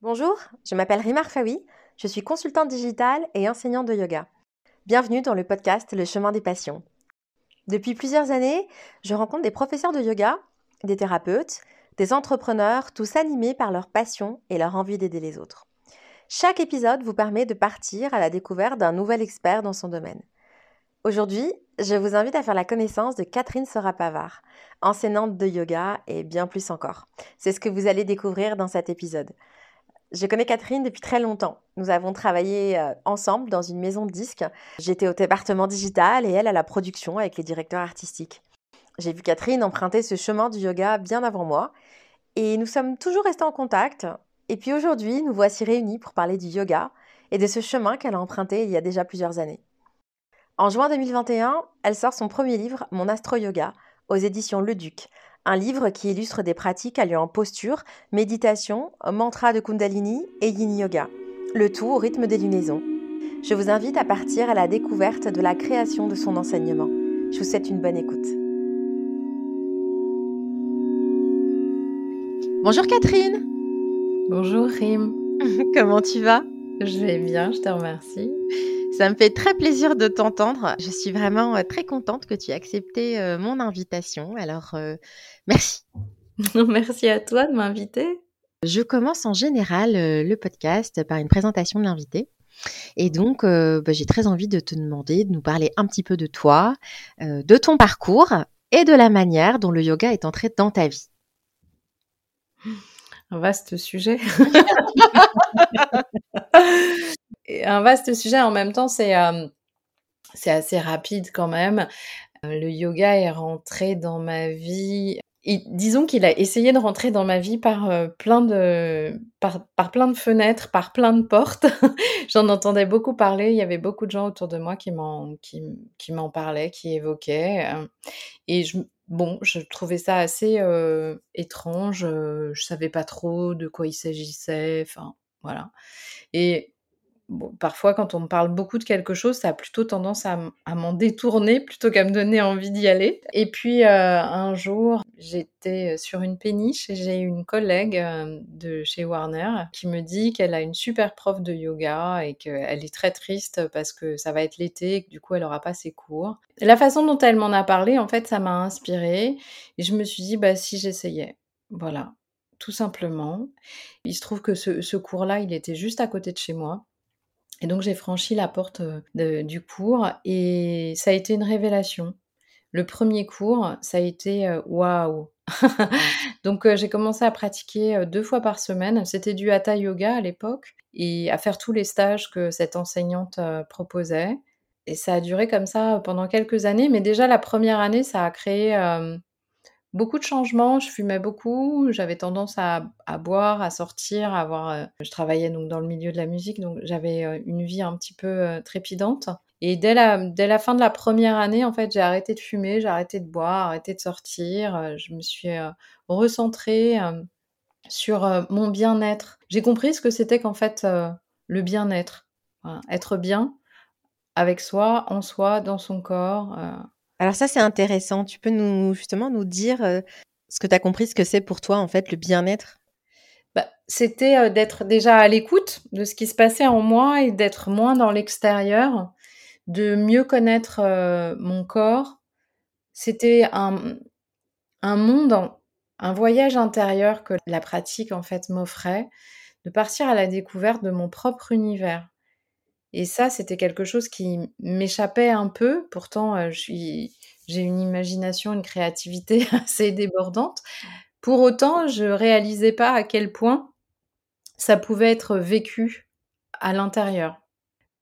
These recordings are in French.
Bonjour, je m'appelle Rimar Fawi, je suis consultante digitale et enseignante de yoga. Bienvenue dans le podcast Le chemin des passions. Depuis plusieurs années, je rencontre des professeurs de yoga, des thérapeutes, des entrepreneurs, tous animés par leur passion et leur envie d'aider les autres. Chaque épisode vous permet de partir à la découverte d'un nouvel expert dans son domaine. Aujourd'hui, je vous invite à faire la connaissance de Catherine Sora-Pavard, enseignante de yoga et bien plus encore. C'est ce que vous allez découvrir dans cet épisode. Je connais Catherine depuis très longtemps. Nous avons travaillé euh, ensemble dans une maison de disques. J'étais au département digital et elle à la production avec les directeurs artistiques. J'ai vu Catherine emprunter ce chemin du yoga bien avant moi et nous sommes toujours restés en contact. Et puis aujourd'hui, nous voici réunis pour parler du yoga et de ce chemin qu'elle a emprunté il y a déjà plusieurs années. En juin 2021, elle sort son premier livre, Mon Astro Yoga, aux éditions Le Duc, un livre qui illustre des pratiques alliant posture, méditation, mantra de Kundalini et Yin Yoga, le tout au rythme des lunaisons. Je vous invite à partir à la découverte de la création de son enseignement. Je vous souhaite une bonne écoute. Bonjour Catherine. Bonjour Rim. Comment tu vas? Je vais bien, je te remercie. Ça me fait très plaisir de t'entendre. Je suis vraiment euh, très contente que tu aies accepté euh, mon invitation. Alors, euh, merci. merci à toi de m'inviter. Je commence en général le podcast par une présentation de l'invité. Et donc, bah, j'ai très envie de te demander de nous parler un petit peu de toi, de ton parcours et de la manière dont le yoga est entré dans ta vie. Un vaste sujet. un vaste sujet. En même temps, c'est euh, c'est assez rapide quand même. Euh, le yoga est rentré dans ma vie. disons qu'il a essayé de rentrer dans ma vie par euh, plein de par, par, plein de fenêtres, par plein de portes. J'en entendais beaucoup parler. Il y avait beaucoup de gens autour de moi qui m'en qui, qui m'en parlaient, qui évoquaient. et je, bon, je trouvais ça assez étrange. je savais pas trop de quoi il s'agissait. Enfin, voilà. Et parfois, quand on me parle beaucoup de quelque chose, ça a plutôt tendance à, m'en détourner plutôt qu'à me donner envie d'y aller. Et puis, euh, un jour, j'étais sur une péniche et j'ai une collègue euh, de chez Warner qui me dit qu'elle a une super prof de yoga et qu'elle est très triste parce que ça va être l'été et que du coup, elle n'aura pas ses cours. La façon dont elle m'en a parlé, en fait, ça m'a inspirée et je me suis dit, bah, si j'essayais. Voilà, tout simplement. Il se trouve que ce cours-là, il était juste à côté de chez moi. Et donc j'ai franchi la porte du cours et ça a été une révélation. Le premier cours, ça a été waouh. donc j'ai commencé à pratiquer deux fois par semaine. C'était du hatha yoga à l'époque et à faire tous les stages que cette enseignante proposait. Et ça a duré comme ça pendant quelques années. Mais déjà la première année, ça a créé beaucoup de changements. Je fumais beaucoup, j'avais tendance à, boire, à sortir, à avoir. Euh, je travaillais donc dans le milieu de la musique, donc j'avais euh, une vie un petit peu euh, trépidante. Et dès la, dès la fin de la première année, en fait, j'ai arrêté de fumer, j'ai arrêté de boire, arrêté de sortir. je me suis recentrée sur mon bien-être. J'ai compris ce que c'était qu'en fait le bien-être. Être bien avec soi, en soi, dans son corps. Alors ça, c'est intéressant. Tu peux nous justement nous dire euh, ce que tu as compris, ce que c'est pour toi en fait le bien-être? Bah, C'était euh, d'être déjà à l'écoute de ce qui se passait en moi et d'être moins dans l'extérieur, de mieux connaître euh, mon corps. C'était un, un monde, un voyage intérieur que la pratique en fait m'offrait, de partir à la découverte de mon propre univers. Et ça, c'était quelque chose qui m'échappait un peu. Pourtant, j'ai une imagination, une créativité assez débordante. Pour autant, je réalisais pas à quel point ça pouvait être vécu à l'intérieur.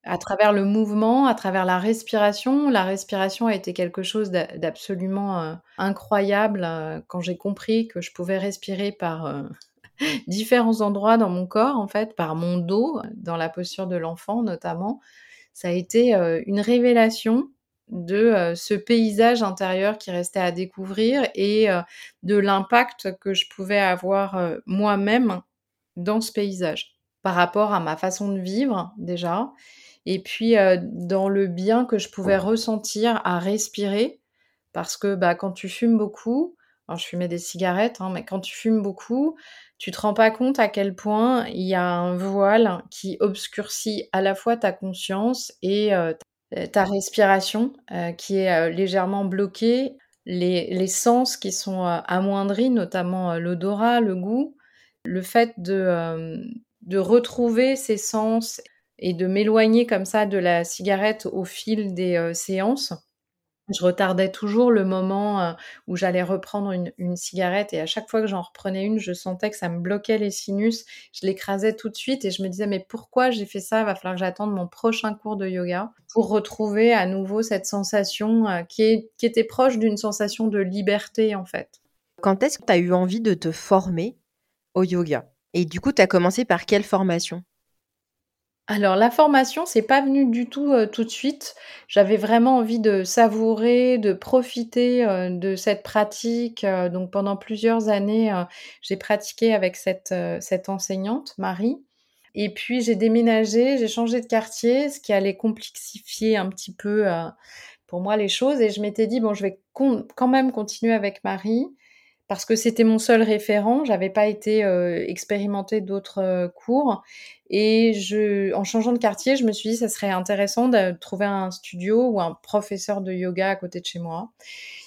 À travers le mouvement, à travers la respiration. La respiration a été quelque chose d'absolument incroyable quand j'ai compris que je pouvais respirer par différents endroits dans mon corps, en fait, par mon dos, dans la posture de l'enfant notamment. Ça a été euh, une révélation de euh, ce paysage intérieur qui restait à découvrir et euh, de l'impact que je pouvais avoir moi-même dans ce paysage par rapport à ma façon de vivre déjà et puis dans le bien que je pouvais ressentir à respirer parce que bah, quand tu fumes beaucoup, Alors, je fumais des cigarettes, hein, mais quand tu fumes beaucoup, tu te rends pas compte à quel point il y a un voile qui obscurcit à la fois ta conscience et euh, ta respiration euh, qui est euh, légèrement bloquée, les, les, sens qui sont amoindris, notamment l'odorat, le goût, le fait de, de retrouver ces sens et de m'éloigner comme ça de la cigarette au fil des séances je retardais toujours le moment euh, où j'allais reprendre une, cigarette et à chaque fois que j'en reprenais une, je sentais que ça me bloquait les sinus. Je l'écrasais tout de suite et je me disais mais pourquoi j'ai fait ça? Il va falloir que j'attende mon prochain cours de yoga pour retrouver à nouveau cette sensation euh, qui, qui était proche d'une sensation de liberté en fait. Quand est-ce que tu as eu envie de te former au yoga? Et du coup, tu as commencé par quelle formation? Alors la formation, c'est pas venu du tout, tout de suite. J'avais vraiment envie de savourer, de profiter, de cette pratique, donc pendant plusieurs années, j'ai pratiqué avec cette, cette enseignante, Marie. Et puis j'ai déménagé, j'ai changé de quartier, ce qui allait complexifier un petit peu, pour moi les choses. Et je m'étais dit: «Bon, je vais quand même continuer avec Marie» parce que c'était mon seul référent. J'avais pas été euh, d'autres euh, cours. Et je, en changeant de quartier, je me suis dit ça serait intéressant de trouver un studio ou un professeur de yoga à côté de chez moi.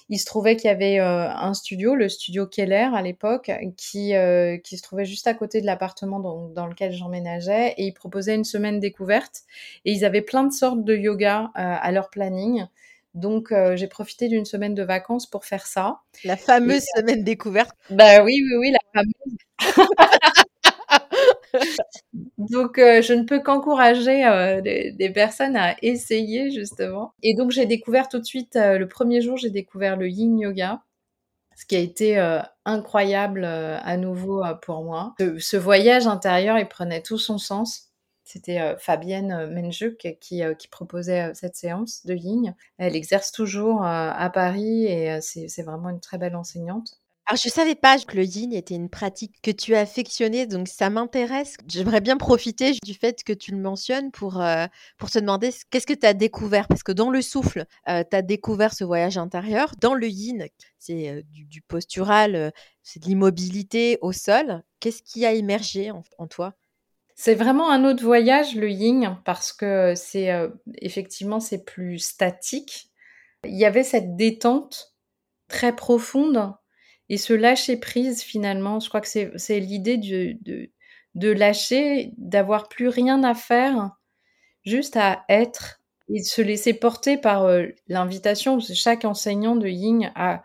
Il se trouvait qu'il y avait euh, un studio, le studio Keller à l'époque, qui, euh, qui se trouvait juste à côté de l'appartement dans, dans, lequel j'emménageais, et ils proposaient une semaine découverte. Et ils avaient plein de sortes de yoga à leur planning. Donc, euh, j'ai profité d'une semaine de vacances pour faire ça. La fameuse semaine découverte. Bah oui, oui, oui, la fameuse. donc, euh, je ne peux qu'encourager euh, des, personnes à essayer, justement. Et donc, j'ai découvert tout de suite, le premier jour, j'ai découvert le yin yoga, ce qui a été incroyable à nouveau pour moi. ce voyage intérieur, il prenait tout son sens. C'était euh, Fabienne euh, Menjuk qui, euh, qui proposait cette séance de Yin. Elle exerce toujours à Paris et c'est vraiment une très belle enseignante. Alors, je savais pas que le yin était une pratique que tu affectionnais, donc ça m'intéresse. J'aimerais bien profiter du fait que tu le mentionnes pour, pour te demander qu'est-ce que tu as découvert? Parce que dans le souffle, tu as découvert ce voyage intérieur. Dans le yin, c'est du, postural, c'est de l'immobilité au sol. Qu'est-ce qui a émergé en toi? C'est vraiment un autre voyage, le yin, parce que c'est euh, effectivement c'est plus statique. Il y avait cette détente très profonde et ce lâcher prise finalement. Je crois que c'est l'idée de, de, lâcher, d'avoir plus rien à faire, juste à être et se laisser porter par euh, l'invitation. Chaque enseignant de yin a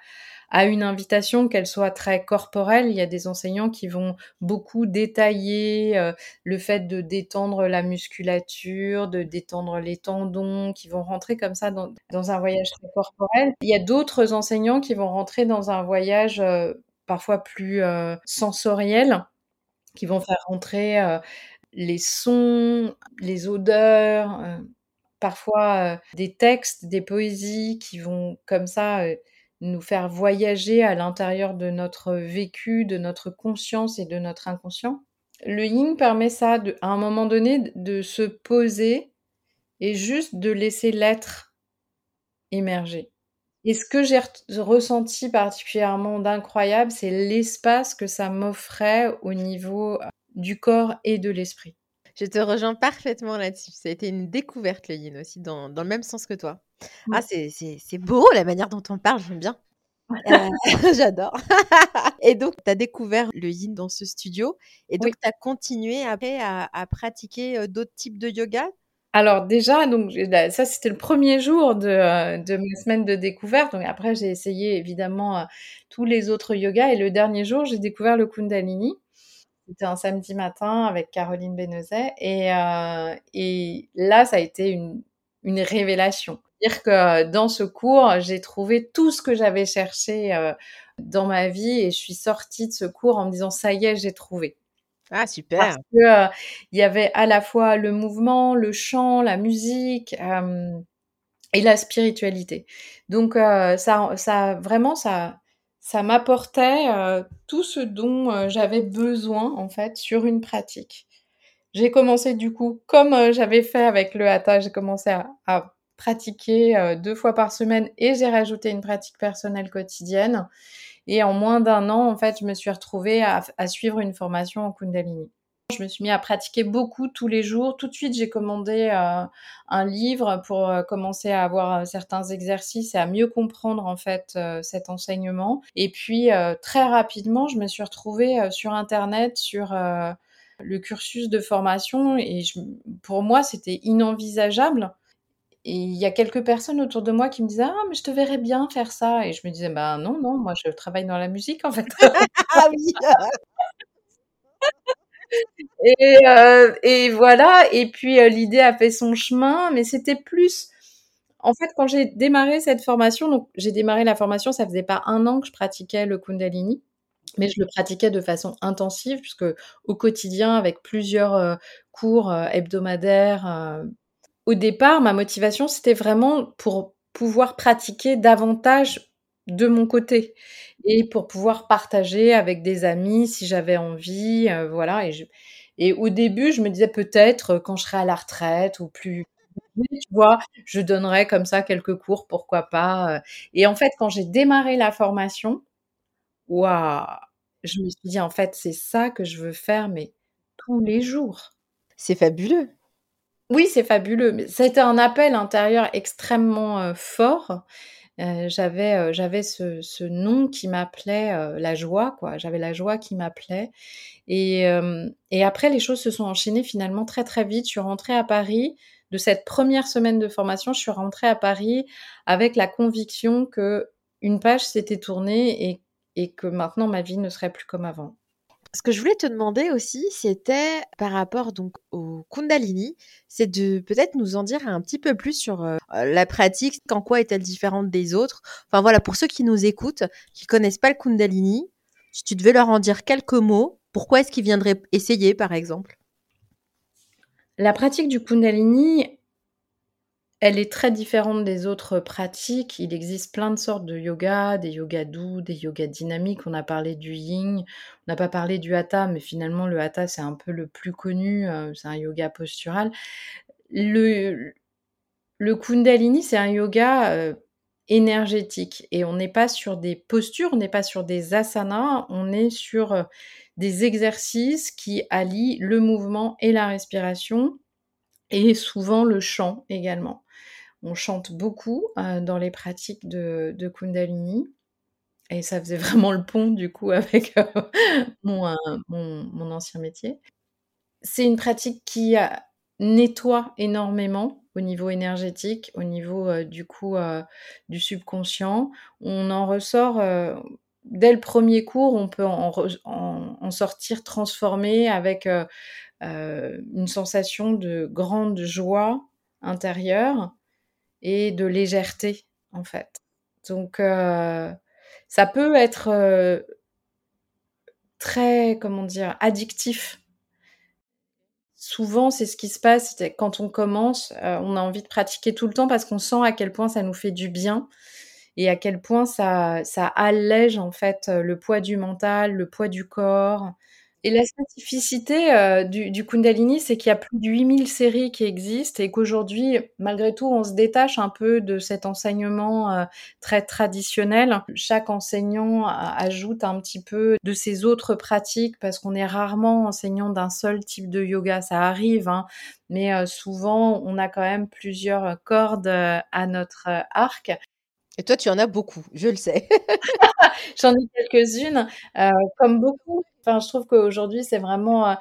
à une invitation, qu'elle soit très corporelle. Il y a des enseignants qui vont beaucoup détailler euh, le fait de détendre la musculature, de détendre les tendons, qui vont rentrer comme ça dans, un voyage très corporel. Il y a d'autres enseignants qui vont rentrer dans un voyage euh, parfois plus euh, sensoriel, qui vont faire rentrer les sons, les odeurs, parfois des textes, des poésies qui vont comme ça nous faire voyager à l'intérieur de notre vécu, de notre conscience et de notre inconscient. Le yin permet ça, à un moment donné, de se poser et juste de laisser l'être émerger. Et ce que j'ai ressenti particulièrement d'incroyable, c'est l'espace que ça m'offrait au niveau euh, du corps et de l'esprit. Je te rejoins parfaitement là-dessus. Ça a été une découverte, le yin aussi, dans, dans le même sens que toi. Ah, c'est beau la manière dont on parle, j'aime bien. Euh, j'adore. et donc, tu as découvert le yin dans ce studio. Et donc, tu as continué après à, pratiquer euh, d'autres types de yoga? Alors déjà, donc ça c'était le premier jour de, euh, de ma semaine de découverte. Donc après j'ai essayé évidemment tous les autres yogas et le dernier jour j'ai découvert le Kundalini. C'était un samedi matin avec Caroline Benezet et, et là ça a été une, une révélation dire que dans ce cours, j'ai trouvé tout ce que j'avais cherché euh, dans ma vie et je suis sortie de ce cours en me disant ça y est, j'ai trouvé. Ah super. Parce que euh, il y avait à la fois le mouvement, le chant, la musique euh, et la spiritualité. Donc ça, ça vraiment ça, ça m'apportait tout ce dont j'avais besoin en fait sur une pratique. J'ai commencé du coup, comme j'avais fait avec le hatha, j'ai commencé à pratiquer euh, deux fois par semaine et j'ai rajouté une pratique personnelle quotidienne. Et en moins d'un an, en fait, je me suis retrouvée à suivre une formation en Kundalini. Je me suis mis à pratiquer beaucoup tous les jours. Tout de suite, j'ai commandé euh, un livre pour euh, commencer à avoir euh, certains exercices et à mieux comprendre en fait cet enseignement. Et puis très rapidement, je me suis retrouvée sur Internet sur le cursus de formation et pour moi, c'était inenvisageable. Et il y a quelques personnes autour de moi qui me disaient ah mais je te verrais bien faire ça et je me disais bah non non moi je travaille dans la musique en fait. ah oui. Et, euh, et voilà. Et puis euh, l'idée a fait son chemin, mais c'était plus. En fait, quand j'ai démarré cette formation, donc j'ai démarré la formation, ça faisait pas un an que je pratiquais le Kundalini, mais je le pratiquais de façon intensive, puisque au quotidien, avec plusieurs euh, cours hebdomadaires. au départ, ma motivation, c'était vraiment pour pouvoir pratiquer davantage de mon côté et pour pouvoir partager avec des amis si j'avais envie, voilà. Et je, et au début, je me disais peut-être euh, quand je serai à la retraite ou plus, tu vois, je donnerais comme ça quelques cours, pourquoi pas. Euh. Et en fait, quand j'ai démarré la formation, waouh, je me suis dit en fait, c'est ça que je veux faire, mais tous les jours. C'est fabuleux. Oui, c'est fabuleux. Été un appel intérieur extrêmement euh, fort. J'avais j'avais ce, ce, nom qui m'appelait la joie, quoi. J'avais la joie qui m'appelait. Et, euh, et après, les choses se sont enchaînées finalement très très vite. Je suis rentrée à Paris. De cette première semaine de formation, je suis rentrée à Paris avec la conviction que une page s'était tournée et, et que maintenant ma vie ne serait plus comme avant. Ce que je voulais te demander aussi, c'était par rapport donc au Kundalini, c'est de peut-être nous en dire un petit peu plus sur euh, la pratique, en quoi est-elle différente des autres? Enfin voilà, pour ceux qui nous écoutent, qui connaissent pas le Kundalini, si tu devais leur en dire quelques mots, pourquoi est-ce qu'ils viendraient essayer, par exemple? La pratique du Kundalini, elle est très différente des autres pratiques. Il existe plein de sortes de yoga, des yogas doux, des yogas dynamiques. On a parlé du yin, on n'a pas parlé du hatha, mais finalement le hatha c'est un peu le plus connu, euh, c'est un yoga postural. Le, Kundalini c'est un yoga euh, énergétique et on n'est pas sur des postures, on n'est pas sur des asanas, on est sur euh, des exercices qui allient le mouvement et la respiration et souvent le chant également. On chante beaucoup euh, dans les pratiques de, Kundalini et ça faisait vraiment le pont du coup avec euh, mon, mon, ancien métier. C'est une pratique qui nettoie énormément au niveau énergétique, au niveau euh, du coup du subconscient. On en ressort dès le premier cours, on peut en, sortir transformé avec euh, euh, une sensation de grande joie intérieure et de légèreté, en fait. Donc, euh, ça peut être très, comment dire, addictif. Souvent, c'est ce qui se passe quand on commence, on a envie de pratiquer tout le temps parce qu'on sent à quel point ça nous fait du bien et à quel point ça, ça allège en fait euh, le poids du mental, le poids du corps. Et la spécificité euh, du, Kundalini, c'est qu'il y a plus de 8000 séries qui existent et qu'aujourd'hui, malgré tout, on se détache un peu de cet enseignement euh, très traditionnel. Chaque enseignant ajoute un petit peu de ses autres pratiques parce qu'on est rarement enseignant d'un seul type de yoga. Ça arrive, hein, mais souvent, on a quand même plusieurs cordes à notre arc. Et toi, tu en as beaucoup, je le sais. J'en ai quelques-unes, euh, comme beaucoup. Enfin, je trouve qu'aujourd'hui, c'est vraiment euh,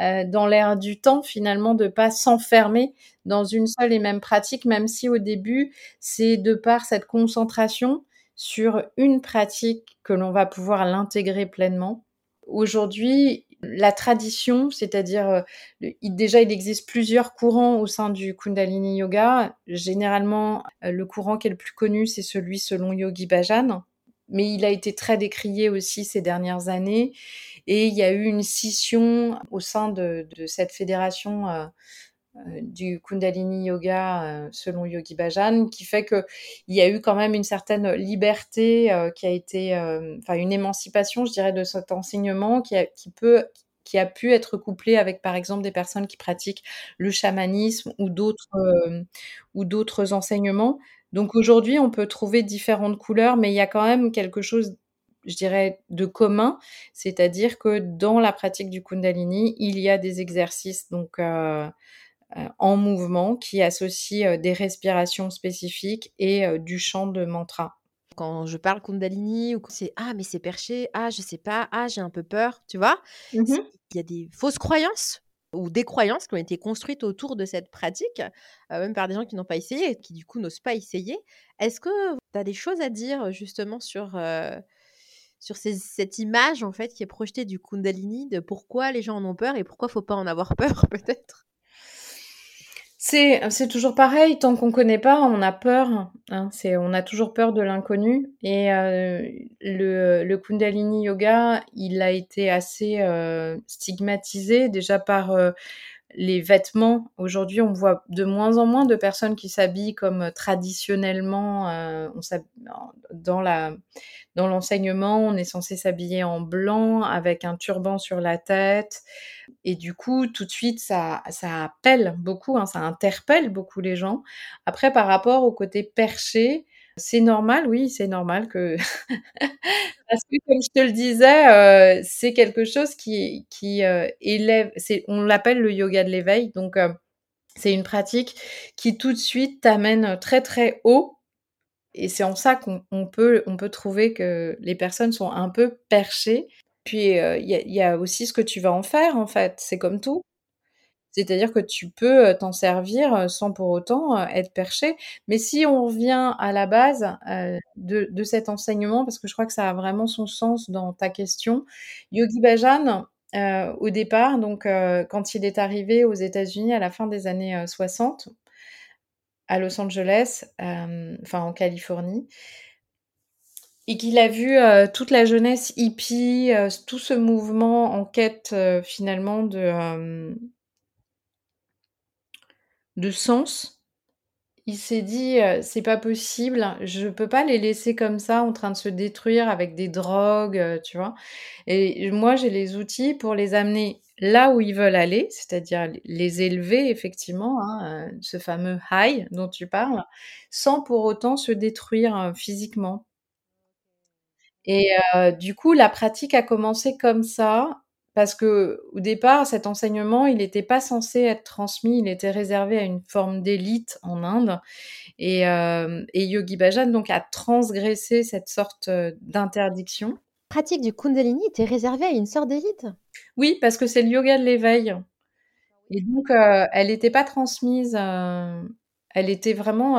euh, dans l'air du temps, finalement, de pas s'enfermer dans une seule et même pratique, même si au début, c'est de par cette concentration sur une pratique que l'on va pouvoir l'intégrer pleinement. Aujourd'hui, la tradition, c'est-à-dire euh, déjà il existe plusieurs courants au sein du Kundalini Yoga. Généralement, euh, le courant qui est le plus connu, c'est celui selon Yogi Bhajan, mais il a été très décrié aussi ces dernières années. Et il y a eu une scission au sein de, cette fédération euh, du Kundalini Yoga euh, selon Yogi Bhajan, qui fait qu'il y a eu quand même une certaine liberté euh, qui a été, enfin une émancipation, je dirais, de cet enseignement qui, a, qui peut qui a pu être couplé avec par exemple des personnes qui pratiquent le chamanisme ou d'autres ou d'autres enseignements. Donc aujourd'hui, on peut trouver différentes couleurs, mais il y a quand même quelque chose je dirais, de commun, c'est-à-dire que dans la pratique du Kundalini, il y a des exercices donc euh, euh, en mouvement qui associent des respirations spécifiques et du chant de mantra. Quand je parle Kundalini ou c'est ah mais c'est perché, ah je sais pas, ah j'ai un peu peur, tu vois, Mmh mh. il y a des fausses croyances ou des croyances qui ont été construites autour de cette pratique, même par des gens qui n'ont pas essayé et qui du coup n'osent pas essayer. Est-ce que tu as des choses à dire justement sur, sur ces cette image en fait qui est projetée du Kundalini, de pourquoi les gens en ont peur et pourquoi faut pas en avoir peur peut-être? C'est toujours pareil, tant qu'on connaît pas, on a peur, hein. C'est on a toujours peur de l'inconnu et heu, le le Kundalini Yoga, il a été assez, heu, stigmatisé déjà par, heu, les vêtements. Aujourd'hui, on voit de moins en moins de personnes qui s'habillent comme traditionnellement, heu, on s'hab dans l'enseignement, on est censé s'habiller en blanc avec un turban sur la tête et du coup, tout de suite, ça ça appelle beaucoup, hein, ça interpelle beaucoup les gens. Après, par rapport au côté perché, c'est normal, oui, c'est normal que parce que comme je te le disais, c'est quelque chose qui qui, élève on l'appelle le yoga de l'éveil, donc c'est une pratique qui tout de suite t'amène très, très haut et c'est en ça qu'on on peut on peut trouver que les personnes sont un peu perchées. Puis, il y a aussi ce que tu vas en faire, en fait, c'est comme tout. C'est-à-dire que tu peux, heu, t'en servir, heu, sans pour autant, heu, être perché. Mais si on revient à la base, de de cet enseignement, parce que je crois que ça a vraiment son sens dans ta question. Yogi Bhajan, au départ, donc quand il est arrivé aux États-Unis à la fin des années, heu, 60 à Los Angeles, enfin en Californie et qu'il a vu, toute la jeunesse hippie, tout ce mouvement en quête, finalement de, de sens. Il s'est dit, heu: «C'est pas possible, je peux pas les laisser comme ça en train de se détruire avec des drogues», heu, tu vois? Et moi, j'ai les outils pour les amener là où ils veulent aller, c'est-à-dire les élever effectivement, hein, heu, ce fameux high dont tu parles, sans pour autant se détruire, physiquement. Et du coup, la pratique a commencé comme ça, parce qu'au départ, cet enseignement, il était pas censé être transmis, il était réservé à une forme d'élite en Inde et et Yogi Bhajan donc a transgressé cette sorte, heu, d'interdiction. Pratique du Kundalini était réservée à une sorte d'élite? Oui, parce que c'est le yoga de l'éveil et donc heu, elle était pas transmise, elle était vraiment,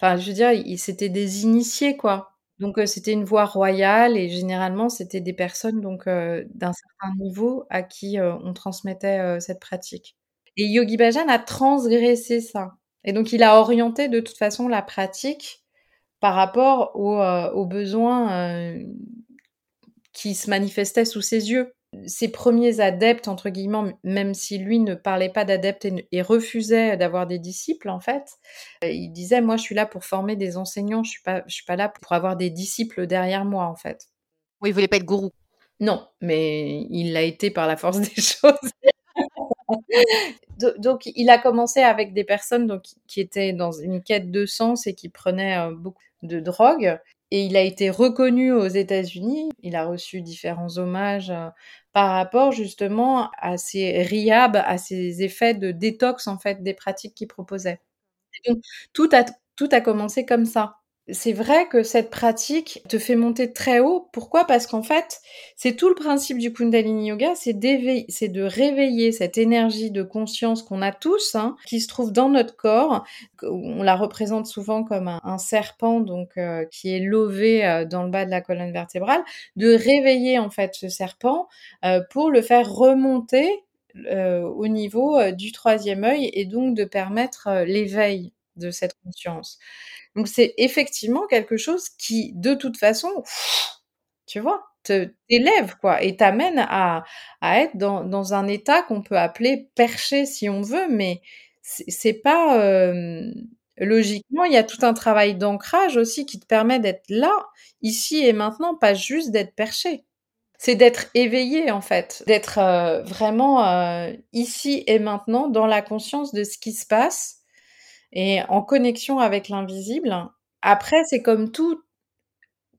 enfin, je veux dire, c'était des initiés, quoi. Donc heu, c'était une voie royale et généralement, c'était des personnes donc heu, d'un certain niveau à qui, heu, on transmettait, heu, cette pratique et Yogi Bhajan a transgressé ça et donc il a orienté de toute façon la pratique par rapport aux, heu, aux besoins, heu, qui se manifestaient sous ses yeux. Ses premiers «adeptes» entre guillemets, même si lui ne parlait pas d'adeptes et ne et refusait d'avoir des disciples en fait, heu, il disait: «Moi, je suis là pour former des enseignants, je suis pas je suis pas là pour avoir des disciples derrière moi, en fait». Oui, il voulait pas être gourou. Non, mais il l'a été par la force des choses. Do donc il a commencé avec des personnes donc qui étaient dans une quête de sens et qui prenaient, heu, beaucoup de drogue et il a été reconnu aux États-Unis. Il a reçu différents hommages, heu, par rapport justement à ces rihabs, à ces effets de détox en fait des pratiques qu'il proposait donc tout a tout a commencé comme ça. C'est vrai que cette pratique te fait monter très haut. Pourquoi? Parce qu'en fait, c'est tout le principe du Kundalini Yoga, c'est de réveiller cette énergie de conscience qu'on a tous, hein, qui se trouve dans notre corps. On la représente souvent comme un serpent donc heu, qui est lové, heu, dans le bas de la colonne vertébrale. De réveiller en fait ce serpent, heu, pour le faire remonter, au niveau, du 3e œil et donc de permettre, l'éveil de cette conscience. Donc c'est effectivement quelque chose qui, de toute façon, tu vois? T'élève quoi et t'amène à à être dans dans un état qu'on peut appeler perché si on veut, mais c'est pas, logiquement, il y a tout un travail d'ancrage aussi qui te permet d'être là, ici et maintenant, pas juste d'être perché. C'est d'être éveillé en fait, d'être, heu, vraiment, heu, ici et maintenant dans la conscience de ce qui se passe et en connexion avec l'invisible. Après, c'est comme tout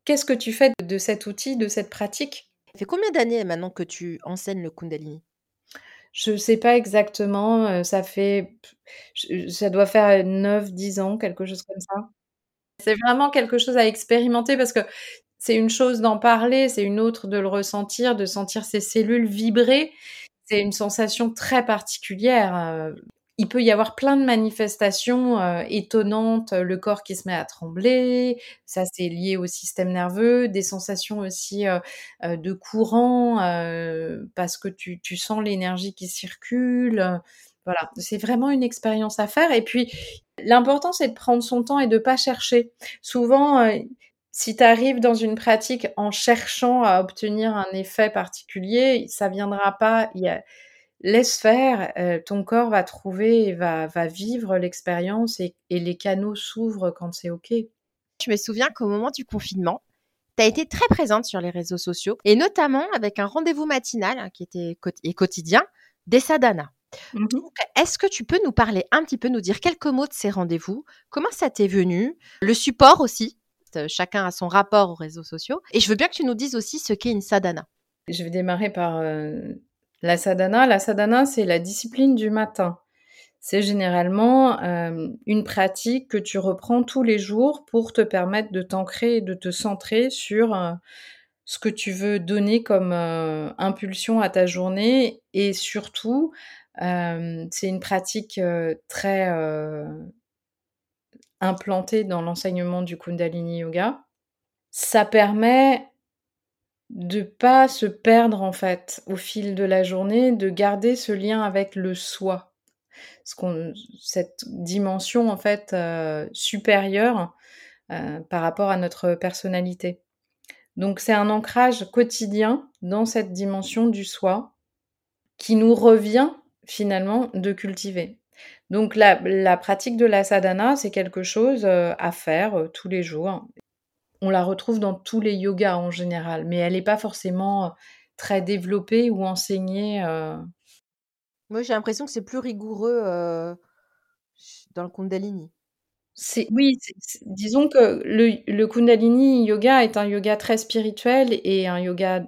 qu'est-ce que tu fais de cet outil, de cette pratique? Ça fait combien d'années maintenant que tu enseignes le Kundalini? Je ne sais pas exactement, ça fait ça doit faire 9-10 ans, quelque chose comme ça. C'est vraiment quelque chose à expérimenter parce que c'est une chose d'en parler, c'est une autre de le ressentir, de sentir ses cellules vibrer. C'est une sensation très particulière il peut y avoir plein de manifestations euh, étonnantes, le corps qui se met à trembler, ça c'est lié au système nerveux, des sensations aussi euh, euh, de courant parce que tu, tu sens l'énergie qui circule. Voilà, c'est vraiment une expérience à faire. Et puis l'important c'est de prendre son temps et de pas chercher. Souvent, si tu arrives dans une pratique en cherchant à obtenir un effet particulier, ça viendra pas. Y a, laisse faire, euh, ton corps va trouver, va, va vivre l'expérience et, les canaux s'ouvrent quand c'est OK. Je me souviens qu'au moment du confinement, tu as été très présente sur les réseaux sociaux et notamment avec un rendez-vous matinal hein, qui était et quotidien des sadhanas. Mmh est-ce que tu peux nous parler un petit peu, nous dire quelques mots de ces rendez-vous? Comment ça t'est venu? Le support aussi Chacun a son rapport aux réseaux sociaux. Et je veux bien que tu nous dises aussi ce qu'est une sadhana. Je vais démarrer par euh, la sadhana, la sadhana, c'est la discipline du matin. C'est généralement euh, une pratique que tu reprends tous les jours pour te permettre de t'ancrer et de te centrer sur euh, ce que tu veux donner comme euh, impulsion à ta journée. Et surtout, c'est une pratique très implantée dans l'enseignement du Kundalini Yoga. Ça permet de pas se perdre en fait au fil de la journée, de garder ce lien avec le soi, ce qu'on, cette dimension en fait euh, supérieure euh, par rapport à notre personnalité. Donc c'est un ancrage quotidien dans cette dimension du soi qui nous revient finalement de cultiver. Donc la, la pratique de la sadhana, c'est quelque chose euh, à faire tous les jours on la retrouve dans tous les yogas en général, mais elle n'est pas forcément euh, très développée ou enseignée. Euh. Moi, j'ai l'impression que c'est plus rigoureux euh, dans le Kundalini. C'est oui, disons que le, Kundalini yoga est un yoga très spirituel et un yoga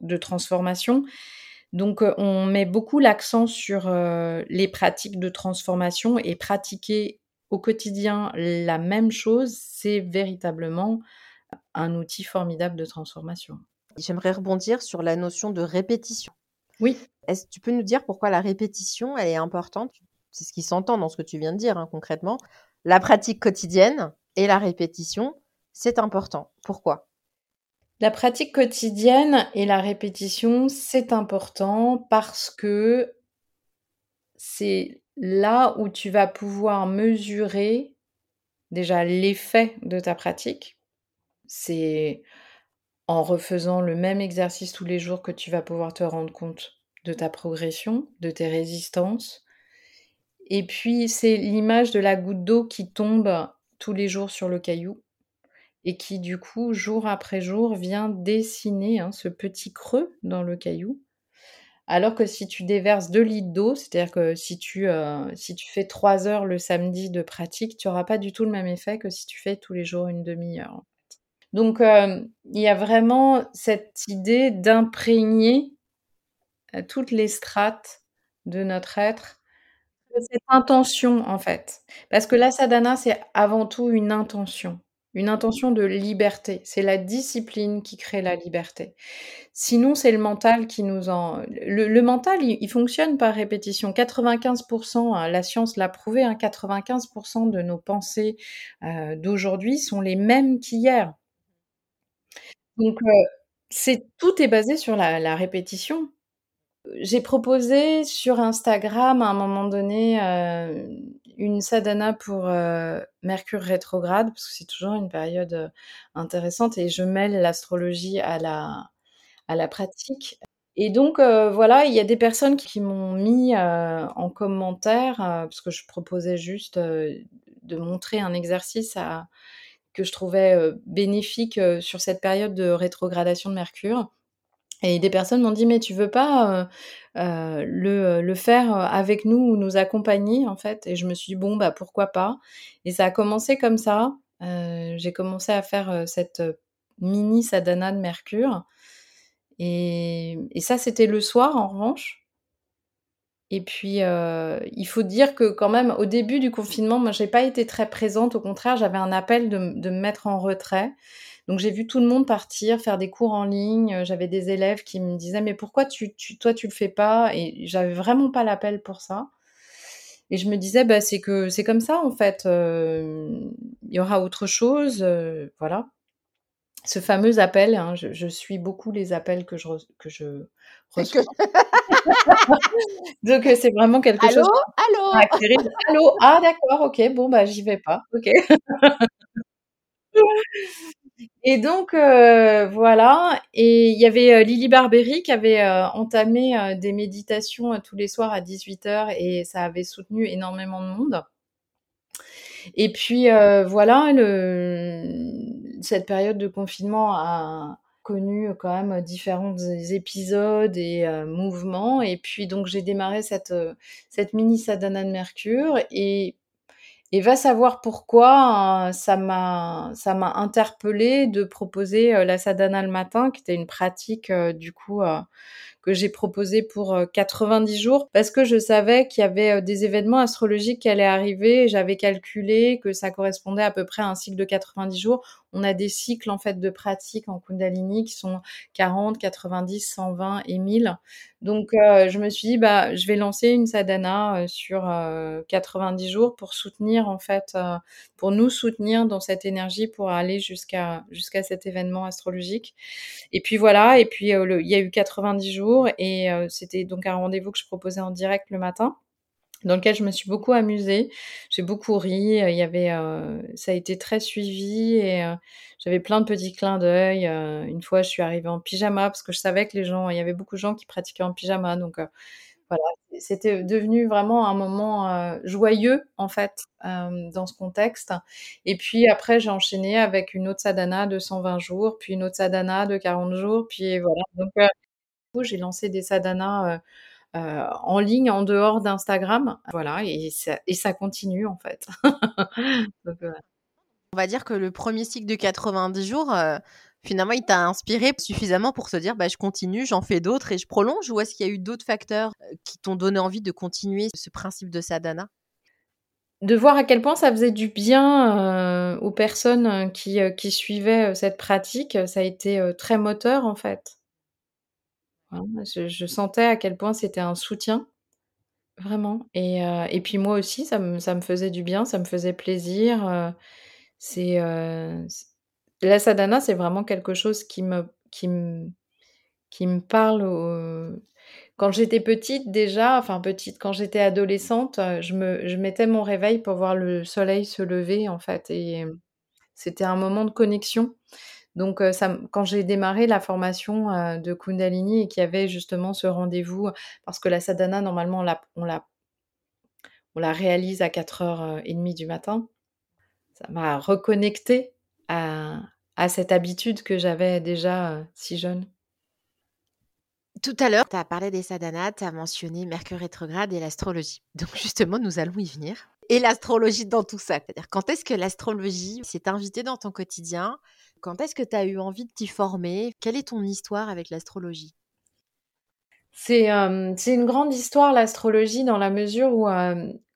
de transformation. Donc, on met beaucoup l'accent sur les pratiques de transformation et pratiquer au quotidien la même chose, c'est véritablement un outil formidable de transformation. J'aimerais rebondir sur la notion de répétition. Oui. Est-ce que tu peux nous dire pourquoi la répétition, elle est importante? C'est ce qui s'entend dans ce que tu viens de dire hein, concrètement. La pratique quotidienne et la répétition, c'est important. Pourquoi? La pratique quotidienne et la répétition, c'est important parce que c'est là où tu vas pouvoir mesurer déjà l'effet de ta pratique. C'est en refaisant le même exercice tous les jours que tu vas pouvoir te rendre compte de ta progression, de tes résistances. Et puis c'est l'image de la goutte d'eau qui tombe tous les jours sur le caillou et qui du coup jour après jour vient dessiner hein, ce petit creux dans le caillou alors que si tu déverses 2 litres d'eau, c'est-à-dire que si tu, euh, si tu fais 3 heures le samedi de pratique, tu n'auras pas du tout le même effet que si tu fais tous les jours une demi-heure. Donc, euh, il y a vraiment cette idée d'imprégner euh, toutes les strates de notre être, de cette intention en fait. Parce que la sadhana, c'est avant tout une intention intention de liberté. C'est la discipline qui crée la liberté. Sinon, c'est le mental qui nous en... Le, mental, il, fonctionne par répétition. 95%, hein, la science l'a prouvé, 95% hein, de nos pensées euh, d'aujourd'hui sont les mêmes qu'hier. Donc, euh, tout est basé sur la répétition j'ai proposé sur Instagram à un moment donné euh, une sadhana pour euh, Mercure rétrograde parce que c'est toujours une période euh, intéressante et je mêle l'astrologie à la à la pratique. Et donc voilà, il y a des personnes qui m'ont mis en commentaire parce que je proposais juste de montrer un exercice que je trouvais bénéfique sur cette période de rétrogradation de Mercure. Et des personnes m'ont dit: «Mais tu veux pas, le, le faire, avec nous ou nous accompagner?» en fait? Et je me suis dit: «Bon, bah, pourquoi pas?» et ça a commencé comme ça. j'ai commencé à faire, cette, mini sadhana de Mercure. Et, et ça, c'était le soir en revanche. Et puis, euh, il faut dire que quand même, au début du confinement, moi, j'ai pas été très présente. Au contraire, j'avais un appel de, de, me mettre en retrait. Donc, j'ai vu tout le monde partir, faire des cours en ligne. J'avais des élèves qui me disaient, mais pourquoi tu, tu, toi, tu le fais pas? Et j'avais vraiment pas l'appel pour ça. Et je me disais, bah, c'est que c'est comme ça, en fait. Euh, il y aura autre chose. Euh, voilà. Ce fameux appel, hein, je, je, suis beaucoup les appels que je, que je reçois. Donc, euh, c'est vraiment quelque allô? chose. Allô? Allô? Ah, d'accord, ok, bon, bah, j'y vais pas. Ok. Et donc euh, voilà, et il y avait euh, Lily Barbery qui avait euh, entamé euh, des méditations tous les soirs à 18h et ça avait soutenu énormément de monde. Et puis voilà, le, cette période de confinement a connu quand même différents épisodes et mouvements. Et puis donc j'ai démarré cette, cette mini sadhana de Mercure et et va savoir pourquoi, ça m'a ça m'a interpellée de proposer, la sadhana le matin, qui était une pratique, du coup, que j'ai proposée pour, 90 jours. Parce que je savais qu'il y avait, des événements astrologiques qui allaient arriver j'avais calculé que ça correspondait à peu près à un cycle de 90 jours. On a des cycles, en fait, de pratique en Kundalini qui sont 40, 90, 120 et 1000. Donc, je me suis dit: «Bah, je vais lancer une sadhana, sur, 90 jours pour soutenir, en fait, pour nous soutenir dans cette énergie pour aller jusqu'à jusqu'à cet événement astrologique». Et puis voilà et puis, il y a eu 90 jours et c'était donc un rendez-vous que je proposais en direct le matin dans lequel je me suis beaucoup amusée. J'ai beaucoup ri. Il y avait, euh, ça a été très suivi et euh, j'avais plein de petits clins d'œil. Euh, une fois, je suis arrivée en pyjama parce que je savais que les gens, il y avait beaucoup de gens qui pratiquaient en pyjama. Donc voilà, c'était devenu vraiment un moment joyeux en fait dans ce contexte. Et puis après, j'ai enchaîné avec une autre sadhana de 120 jours, puis une autre sadhana de 40 jours, puis voilà. Donc j'ai lancé des sadhanas euh, en ligne, en dehors d'Instagram. Voilà, et ça, et ça continue en fait. Donc, euh... On va dire que le premier cycle de 90 jours, euh, finalement, il t'a inspiré suffisamment pour se dire bah, je continue, j'en fais d'autres et je prolonge Ou est-ce qu'il y a eu d'autres facteurs euh, qui t'ont donné envie de continuer ce principe de sadhana? De voir à quel point ça faisait du bien euh, aux personnes qui, euh, qui, suivaient cette pratique, ça a été euh, très moteur en fait. Je, sentais à quel point c'était un soutien, vraiment. Et, euh, et puis moi aussi, ça me, ça me, faisait du bien, ça me faisait plaisir. Euh, c'est euh, la sadhana, c'est vraiment quelque chose qui me, qui me, qui me parle. Quand j'étais petite déjà, enfin petite, quand j'étais adolescente, je, me, je mettais mon réveil pour voir le soleil se lever en fait. Et c'était un moment de connexion. Donc, ça, quand j'ai démarré la formation de Kundalini et qu'il y avait justement ce rendez-vous, parce que la sadhana, normalement, on la, réalise à 4h30 du matin, ça m'a reconnecté à, cette habitude que j'avais déjà si jeune. Tout à l'heure, tu as parlé des sadhanas, tu as mentionné Mercure rétrograde et l'astrologie. Donc justement, nous allons y venir. Et l'astrologie dans tout ça. C'est-à-dire, quand est-ce que l'astrologie s'est invitée dans ton quotidien? Quand est-ce que tu as eu envie de t'y former? Quelle est ton histoire avec l'astrologie? C'est euh, une grande histoire l'astrologie dans la mesure où,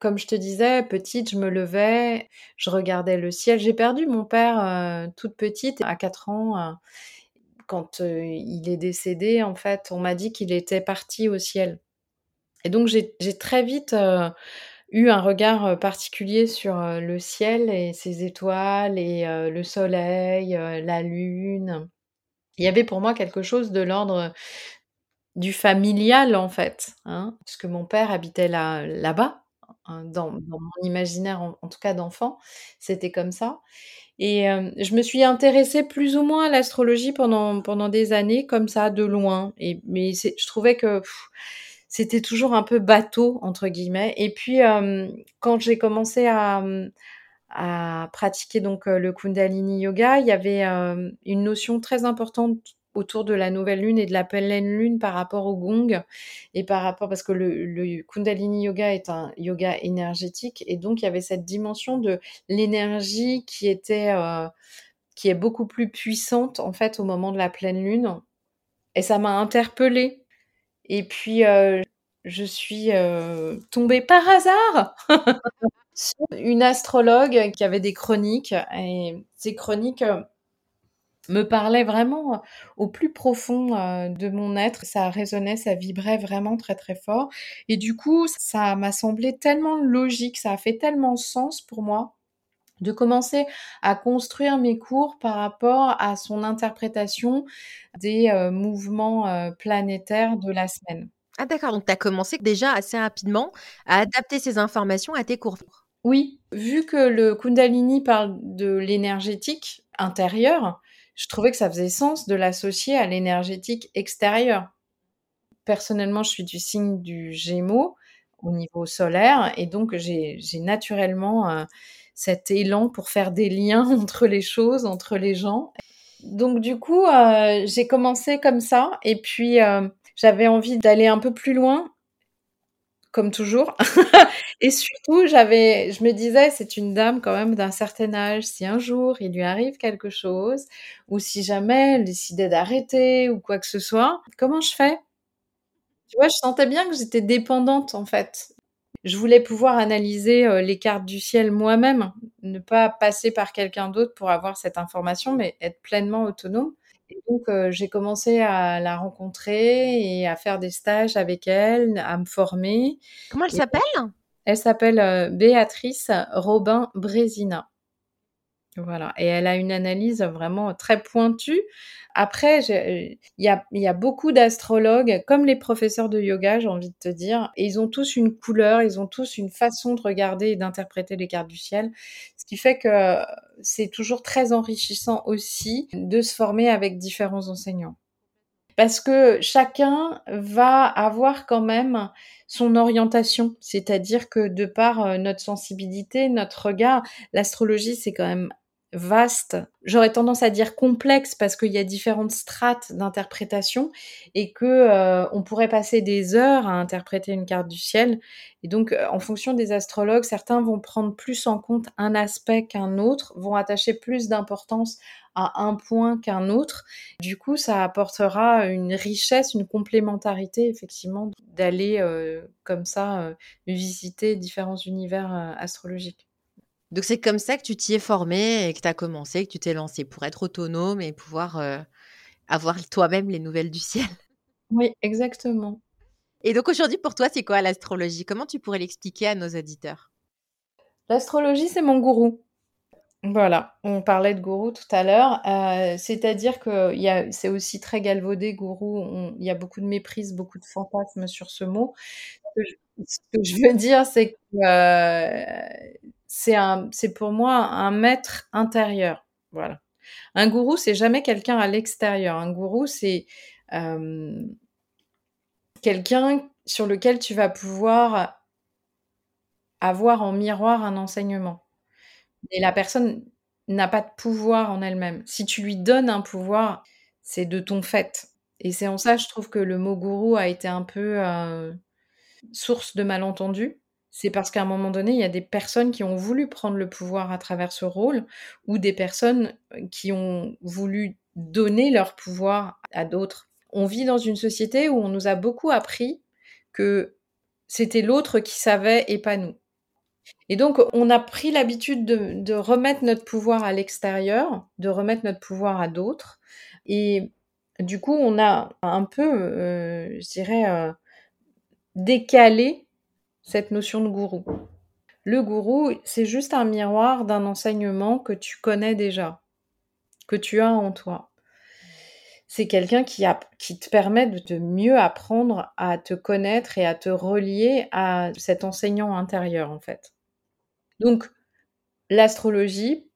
comme je te disais, petite, je me levais, je regardais le ciel. J'ai perdu mon père toute petite, à 4 ans. quand il est décédé, en fait, on m'a dit qu'il était parti au ciel. Et donc j'ai très vite eu un regard particulier sur le ciel et ses étoiles et le soleil, la lune. Il y avait pour moi quelque chose de l'ordre du familial en fait, hein, puisque mon père habitait là, là-bas, hein, dans, mon imaginaire en, tout cas d'enfant, c'était comme ça. Et euh, je me suis intéressée plus ou moins à l'astrologie pendant, pendant des années, comme ça, de loin. Et, mais je trouvais que c'était toujours un peu bateau entre guillemets. Et puis euh, quand j'ai commencé à, pratiquer donc euh, le Kundalini Yoga, il y avait euh, une notion très importante autour de la nouvelle lune et de la pleine lune par rapport au gong et par rapport parce que le, Kundalini Yoga est un yoga énergétique et donc il y avait cette dimension de l'énergie qui était qui est beaucoup plus puissante, en fait, au moment de la pleine lune et ça m'a interpellée et puis, heu, je suis, heu, tombée par hasard sur une astrologue qui avait des chroniques et ces chroniques, heu, me parlaient vraiment au plus profond, de mon être. Ça résonnait, ça vibrait vraiment très, très fort et du coup, ça m'a semblé tellement logique, ça a fait tellement sens pour moi de commencer à construire mes cours par rapport à son interprétation des, heu, mouvements, heu, planétaires de la semaine. Ah d'accord, donc tu as commencé déjà assez rapidement à adapter ces informations à tes cours? Oui, vu que le Kundalini parle de l'énergétique intérieure, je trouvais que ça faisait sens de l'associer à l'énergétique extérieure. Personnellement, je suis du signe du Gémeaux au niveau solaire et donc j'ai naturellement, heu, cet élan pour faire des liens entre les choses, entre les gens. Donc du coup, heu, j'ai commencé comme ça et puis, heu, j'avais envie d'aller un peu plus loin, comme toujours et surtout j'avais je me disais: «C'est une dame quand même d'un certain âge, si un jour il lui arrive quelque chose ou si jamais elle décidait d'arrêter ou quoi que ce soit, comment je fais?» Tu vois, je sentais bien que j'étais dépendante, en fait. Je voulais pouvoir analyser, heu, les cartes du ciel moi-même, ne pas passer par quelqu'un d'autre pour avoir cette information, mais être pleinement autonome et donc heu, j'ai commencé à la rencontrer et à faire des stages avec elle, à me former Comment elle s'appelle? elle s'appelle, heu, Béatrice Robin Brésina. Voilà et elle a une analyse vraiment très pointue. Après, il y a beaucoup d'astrologues, comme les professeurs de yoga, j'ai envie de te dire et ils ont tous une couleur, ils ont tous une façon de regarder et d'interpréter les cartes du ciel. Ce qui fait que c'est toujours très enrichissant aussi de se former avec différents enseignants. Parce que chacun va avoir quand même son orientation, c'est-à-dire que de par, heu, notre sensibilité, notre regard, l'astrologie, c'est quand même vaste. J'aurais tendance à dire complexe parce qu'il y a différentes strates d'interprétation et que, heu, on pourrait passer des heures à interpréter une carte du ciel et donc, heu, en fonction des astrologues, certains vont prendre plus en compte un aspect qu'un autre, vont attacher plus d'importance à un point qu'un autre. Du coup, ça apportera une richesse, une complémentarité effectivement d'aller, heu, comme ça, visiter différents univers, astrologiques. Donc c'est comme ça que tu t'y es formée et que tu as commencé, que tu t'es lancée pour être autonome et pouvoir, heu, avoir toi-même les nouvelles du ciel. Oui, exactement. Et donc aujourd'hui pour toi, c'est quoi l'astrologie? Comment tu pourrais l'expliquer à nos auditeurs? L'astrologie, c'est mon gourou. Voilà, on parlait de gourou tout à l'heure, heu, c'est-à-dire a c'est aussi très galvaudé gourou, il y a beaucoup de méprise, beaucoup de fantasmes sur ce mot. Ce que je ce que je veux dire, c'est que, heu, c'est un c'est pour moi un maître intérieur, voilà. Un gourou, c'est jamais quelqu'un à l'extérieur. Un gourou, c'est, hem, quelqu'un sur lequel tu vas pouvoir avoir en miroir un enseignement. Mais la personne n'a pas de pouvoir en elle-même. Si tu lui donnes un pouvoir, c'est de ton fait et c'est en ça, je trouve que le mot gourou a été un peu, heu, source de malentendus. C'est parce qu'à un moment donné, il y a des personnes qui ont voulu prendre le pouvoir à travers ce rôle ou des personnes, heu, qui ont voulu donner leur pouvoir à d'autres. On vit dans une société où on nous a beaucoup appris que c'était l'autre qui savait et pas nous. Et donc, on a pris l'habitude de remettre notre pouvoir à l'extérieur, de remettre notre pouvoir à d'autres et du coup, on a un peu, heu, je dirais, heu, décalé cette notion de gourou. Le gourou, c'est juste un miroir d'un enseignement que tu connais déjà, que tu as en toi. C'est quelqu'un qui te permet de te mieux apprendre à te connaître et à te relier à cet enseignant intérieur, en fait. Donc l'astrologie,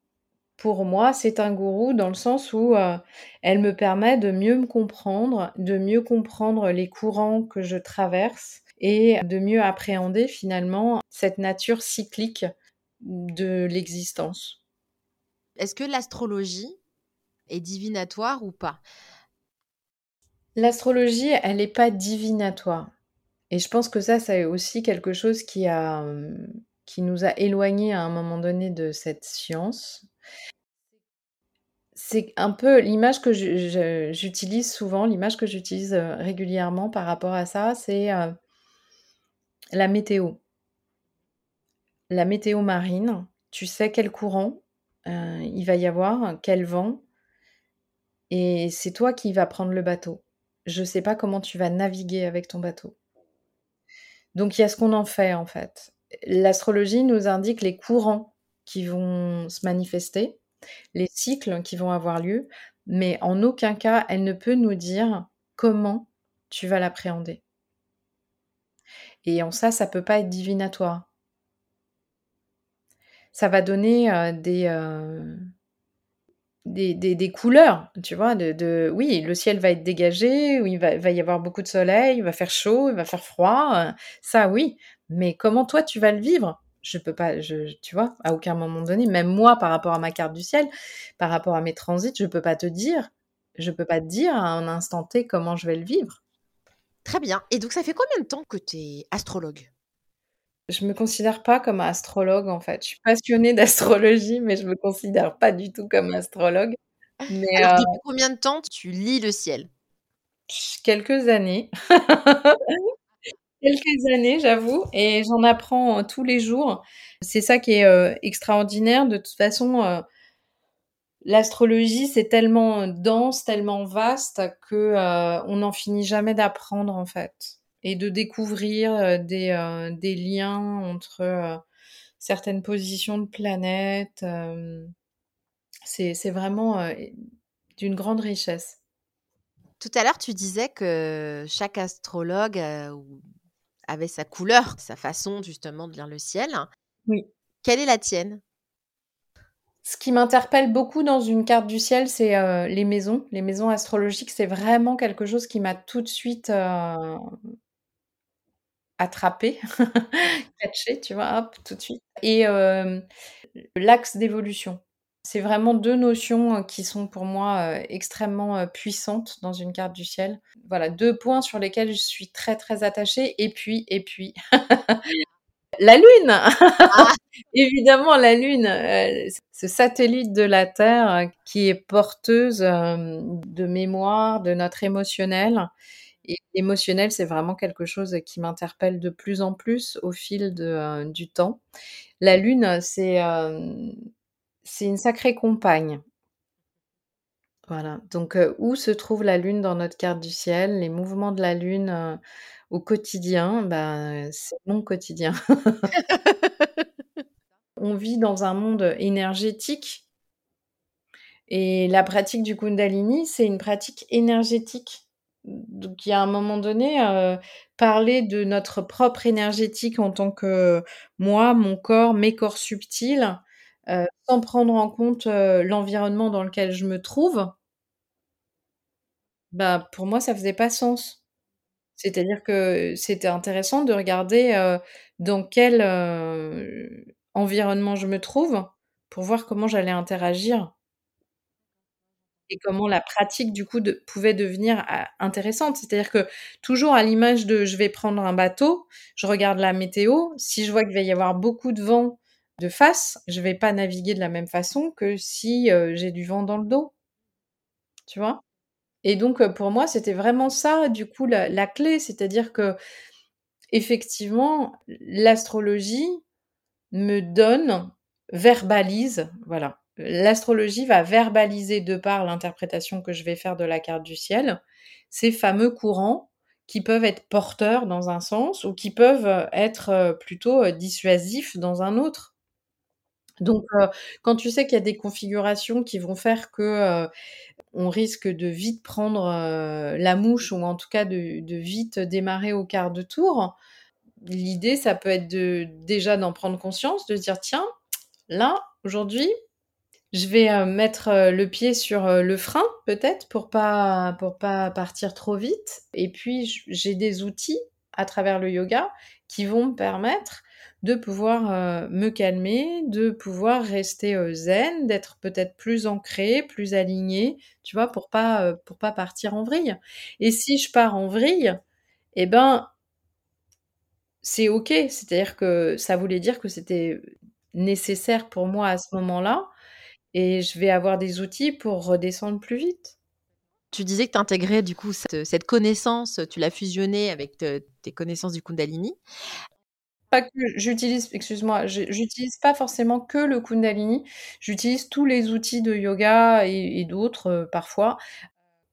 pour moi, c'est un gourou dans le sens où, heu, elle me permet de mieux me comprendre, de mieux comprendre les courants que je traverse et de mieux appréhender finalement cette nature cyclique de l'existence. Est-ce que l'astrologie est divinatoire ou pas? L'astrologie, elle est pas divinatoire et je pense que ça, c'est aussi quelque chose qui a, mmh, qui nous a éloignés à un moment donné de cette science. C'est un peu l'image que j'utilise souvent, l'image que j'utilise, heu, régulièrement par rapport à ça, c'est, heu la météo. La météo marine, tu sais quel courant, heu, il va y avoir, quel vent et c'est toi qui vas prendre le bateau. Je sais pas comment tu vas naviguer avec ton bateau. Donc il y a ce qu'on en fait, en fait. L'astrologie nous indique les courants qui vont se manifester, les cycles qui vont avoir lieu, mais en aucun cas, elle ne peut nous dire comment tu vas l'appréhender. Et en ça, ça peut pas être divinatoire. Ça va donner, des, heu, des des des couleurs, tu vois? De oui, le ciel va être dégagé, ou il va y avoir beaucoup de soleil, il va faire chaud, il va faire froid, heu, ça oui, mais comment toi tu vas le vivre? Je peux pas, tu vois? À aucun moment donné, même moi par rapport à ma carte du ciel, par rapport à mes transits, je peux pas te dire je peux pas te dire à un instant T comment je vais le vivre. Très bien et donc ça fait combien de temps que tu es astrologue? Je me considère pas comme astrologue, en fait. Je suis passionnée d'astrologie, mais je me considère pas du tout comme astrologue. Mais, Alors heu depuis combien de temps tu lis le ciel? quelques années. Quelques années, j'avoue et j'en apprends, tous les jours. C'est ça qui est, extraordinaire. De toute façon, l'astrologie, c'est tellement dense, tellement vaste que, heu, on n'en finit jamais d'apprendre, en fait et de découvrir, heu, des, liens entre, certaines positions de planètes, c'est vraiment, d'une grande richesse. Tout à l'heure, tu disais que chaque astrologue, avait sa couleur, sa façon justement de lire le ciel. Oui. Quelle est la tienne? Ce qui m'interpelle beaucoup dans une carte du ciel, c'est, heu, les maisons. Les maisons astrologiques, c'est vraiment quelque chose qui m'a tout de suite, heu attrapée, catchée, tu vois? Tout de suite et hem, l'axe d'évolution. C'est vraiment 2 notions, heu, qui sont pour moi, extrêmement, puissantes dans une carte du ciel. Voilà, 2 points sur lesquels je suis très, très attachée et puis et puis la lune! Ah! Évidemment la lune, heu, ce satellite de la Terre qui est porteuse, hem, de mémoire, de notre émotionnel et l'émotionnel, c'est vraiment quelque chose qui m'interpelle de plus en plus au fil de, du temps. La lune, c'est, une sacrée compagne. Voilà, donc où se trouve la lune dans notre carte du ciel? Les mouvements de la lune, au quotidien, bah, c'est mon quotidien. On vit dans un monde énergétique et la pratique du Kundalini, c'est une pratique énergétique. Donc il y a un moment donné, heu, parler de notre propre énergétique en tant que moi, mon corps, mes corps subtils, heu, sans prendre en compte, heu, l'environnement dans lequel je me trouve bah, pour moi, ça faisait pas sens. C'est-à-dire que c'était intéressant de regarder, heu, dans quel, heu, environnement je me trouve, pour voir comment j'allais interagir et comment la pratique du coup pouvait devenir a intéressante. C'est-à-dire que toujours à l'image de je vais prendre un bateau, je regarde la météo, si je vois qu'il va y avoir beaucoup de vent de face, je vais pas naviguer de la même façon que si, j'ai du vent dans le dos. Tu vois? Et donc heu, pour moi, c'était vraiment ça du coup la clé, c'est-à-dire qu'effectivement l'astrologie me donne verbalise, voilà, l'astrologie va verbaliser de par l'interprétation que je vais faire de la carte du ciel, ces fameux courants qui peuvent être porteurs dans un sens ou qui peuvent être, heu, plutôt, dissuasifs dans un autre. Donc heu, quand tu sais qu'il y a des configurations qui vont faire que, heu, on risque de vite prendre, heu, la mouche ou en tout cas de de vite démarrer au quart de tour, l'idée ça peut être de déjà d'en prendre conscience, de dire: «Tiens, là, aujourd'hui, je vais, mettre, le pied sur, le frein peut-être pour pas pour pas partir trop vite» et puis j'ai des outils à travers le yoga qui vont me permettre de pouvoir, heu, me calmer, de pouvoir rester, heu, zen, d'être peut-être plus ancrée, plus alignée, tu vois? Pour pas, heu, pour pas partir en vrille et si je pars en vrille et ben c'est OK, c'est-à-dire que ça voulait dire que c'était nécessaire pour moi à ce moment-là et je vais avoir des outils pour redescendre plus vite. Tu disais que tu intégrais du coup cette, connaissance, tu l'as fusionnée avec tes connaissances du Kundalini. Pas que j'utilise, excuse-moi, j'utilise pas forcément que le Kundalini, j'utilise tous les outils de yoga et, d'autres euh, parfois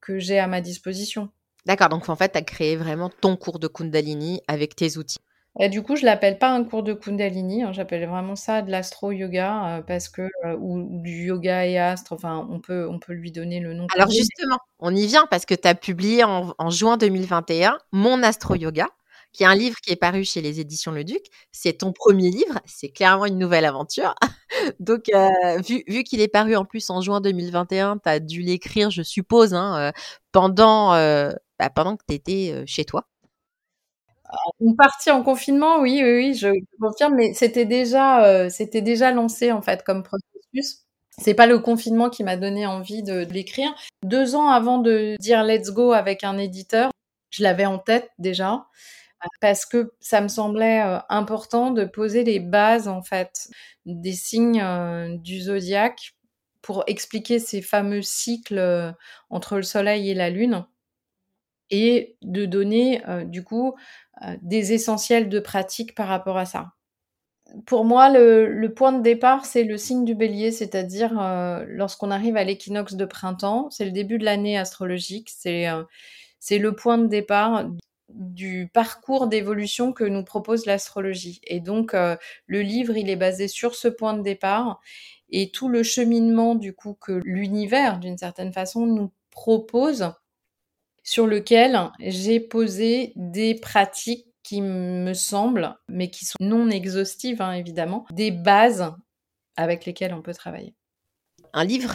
que j'ai à ma disposition. D'accord, donc en fait, tu as créé vraiment ton cours de Kundalini avec tes outils. Et du coup, je l'appelle pas un cours de Kundalini, hein, j'appelle vraiment ça de l'astro-yoga euh, parce que euh, ou, du yoga et astre, enfin, on peut, on peut lui donner le nom. Alors justement, on y vient parce que tu as publié en, en, juin 2021 Mon astro-yoga, qui est un livre qui est paru chez les éditions Le Duc. C'est ton premier livre, c'est clairement une nouvelle aventure. Donc, euh, vu, vu qu'il est paru en plus en juin 2021, tu as dû l'écrire, je suppose, hein, pendant, bah, pendant que tu étais chez toi. Une partie en confinement, oui, oui, oui, je confirme, mais c'était déjà, euh, c'était déjà lancé en fait comme processus. C'est pas le confinement qui m'a donné envie de, l'écrire. Deux ans avant de dire let's go avec un éditeur, je l'avais en tête déjà parce que ça me semblait important de poser les bases en fait des signes du zodiaque pour expliquer ces fameux cycles entre le soleil et la lune et de donner du coup des essentiels de pratique par rapport à ça. Pour moi, le, point de départ, c'est le signe du bélier, c'est-à-dire lorsqu'on arrive à l'équinoxe de printemps, c'est le début de l'année astrologique, c'est le point de départ du parcours d'évolution que nous propose l'astrologie. Et donc, le livre, il est basé sur ce point de départ et tout le cheminement, du coup, que l'univers, d'une certaine façon, nous propose sur lequel j'ai posé des pratiques qui me semblent, mais qui sont non exhaustives hein, évidemment, des bases avec lesquelles on peut travailler. Un livre?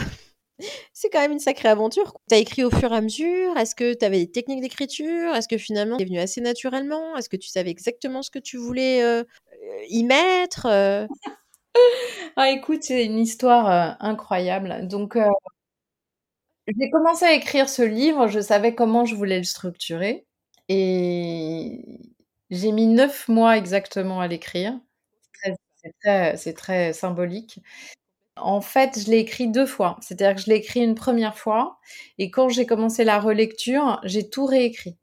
C'est quand même une sacrée aventure. Tu as écrit au fur et à mesure Est-ce que tu avais des techniques d'écriture Est-ce que finalement c'est venu assez naturellement Est-ce que tu savais exactement ce que tu voulais euh, y mettre Ah écoute, c'est une histoire euh, incroyable. Donc euh, j'ai commencé à écrire ce livre, je savais comment je voulais le structurer et j'ai mis neuf mois exactement à l'écrire. C'est très, symbolique. En fait, je l'ai écrit deux fois. C'est-à-dire que je l'ai écrit une première fois et quand j'ai commencé la relecture, j'ai tout réécrit.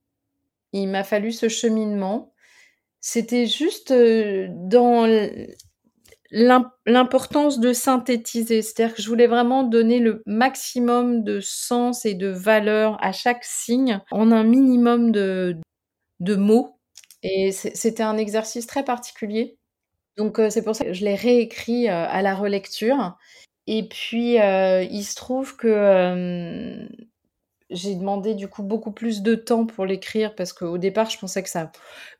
Il m'a fallu ce cheminement. C'était juste euh, dans l'importance de synthétiser. C'est-à-dire que je voulais vraiment donner le maximum de sens et de valeur à chaque signe en un minimum de, de mots. Et c'était un exercice très particulier. Donc c'est pour ça que je l'ai réécrit à la relecture. Et puis il se trouve que j'ai demandé du coup beaucoup plus de temps pour l'écrire parce qu'au départ je pensais que ça,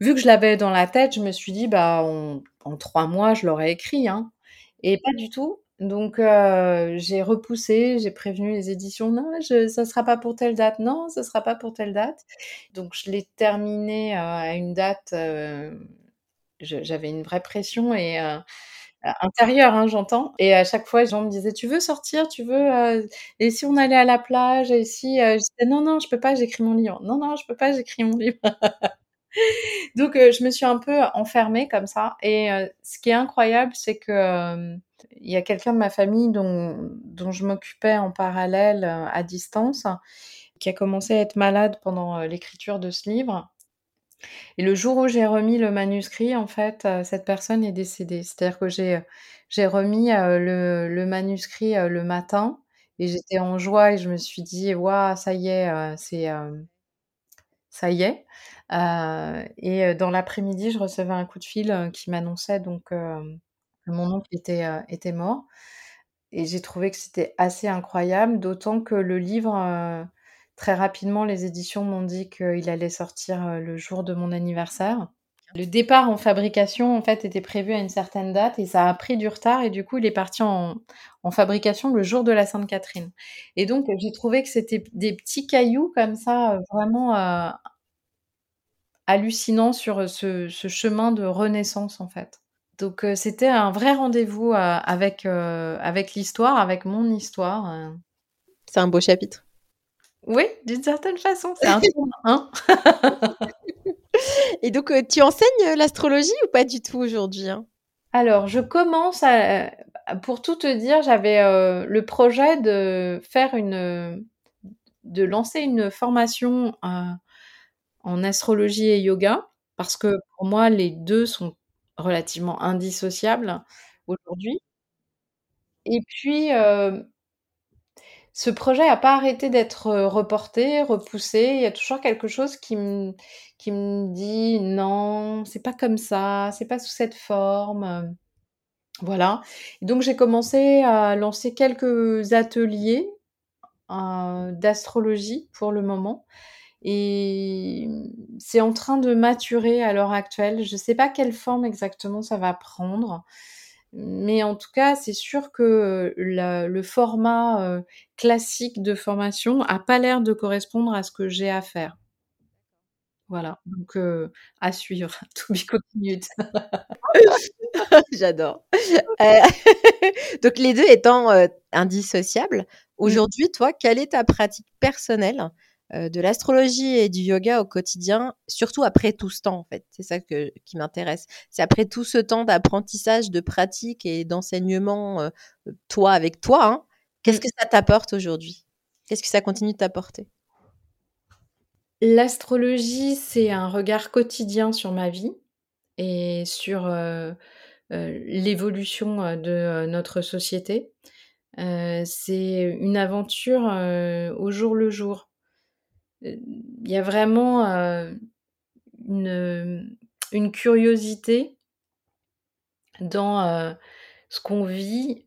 vu que je l'avais dans la tête, je me suis dit bah en trois mois, je l'aurais écrit, hein. Et pas du tout. Donc, j'ai repoussé, j'ai prévenu les éditions, non, je, ça sera pas pour telle date, non, ça sera pas pour telle date. Donc, je l'ai terminé à une date, j'avais une vraie pression et intérieure, hein, j'entends. Et à chaque fois, les gens me disaient, tu veux sortir, tu veux, et si on allait à la plage, et si, non, non, je peux pas, j'écris mon livre. Non, non, je peux pas, j'écris mon livre. Donc, euh, je me suis un peu enfermée comme ça. Et euh, ce qui est incroyable, c'est que euh, il y a quelqu'un de ma famille dont, dont je m'occupais en parallèle à distance, qui a commencé à être malade pendant l'écriture de ce livre. Et le jour où j'ai remis le manuscrit, en fait, cette personne est décédée. C'est-à-dire que j'ai, j'ai remis le, le, manuscrit le matin et j'étais en joie et je me suis dit, waouh, ça y est, c'est, ça y est. Euh, et dans l'après-midi, je recevais un coup de fil qui m'annonçait donc que mon oncle était, était mort. Et j'ai trouvé que c'était assez incroyable, d'autant que le livre, très rapidement, les éditions m'ont dit qu'il allait sortir le jour de mon anniversaire. Le départ en fabrication, en fait, était prévu à une certaine date et ça a pris du retard et du coup, il est parti en, en fabrication le jour de la Sainte-Catherine. Et donc, j'ai trouvé que c'était des petits cailloux comme ça, vraiment hallucinant sur ce, chemin de renaissance en fait. Donc c'était un vrai rendez-vous avec, avec l'histoire, avec mon histoire. C'est un beau chapitre. Oui, d'une certaine façon, c'est un hein. Et donc tu enseignes l'astrologie ou pas du tout aujourd'hui hein? Alors je commence à... pour tout te dire, j'avais le projet de faire une, de lancer une formation en astrologie et yoga, parce que pour moi, les deux sont relativement indissociables aujourd'hui. Et puis, ce projet n'a pas arrêté d'être reporté, repoussé. Il y a toujours quelque chose qui me, dit non, c'est pas comme ça, c'est pas sous cette forme. Voilà. donc j'ai commencé à lancer quelques ateliers d'astrologie pour le moment. Et c'est en train de maturer à l'heure actuelle. Je ne sais pas quelle forme exactement ça va prendre. Mais en tout cas, c'est sûr que le format classique de formation n'a pas l'air de correspondre à ce que j'ai à faire. Voilà, donc à suivre, to be continued. J'adore. donc les deux étant indissociables, aujourd'hui, toi, quelle est ta pratique personnelle de l'astrologie et du yoga au quotidien, surtout après tout ce temps, en fait. C'est ça que, qui m'intéresse. C'est après tout ce temps d'apprentissage, de pratique et d'enseignement, toi avec toi, hein, qu'est-ce mmh. que ça t'apporte aujourd'hui? Qu'est-ce que ça continue de t'apporter? L'astrologie, c'est un regard quotidien sur ma vie et sur l'évolution de notre société. c'est une aventure au jour le jour. Il y a vraiment une, curiosité dans ce qu'on vit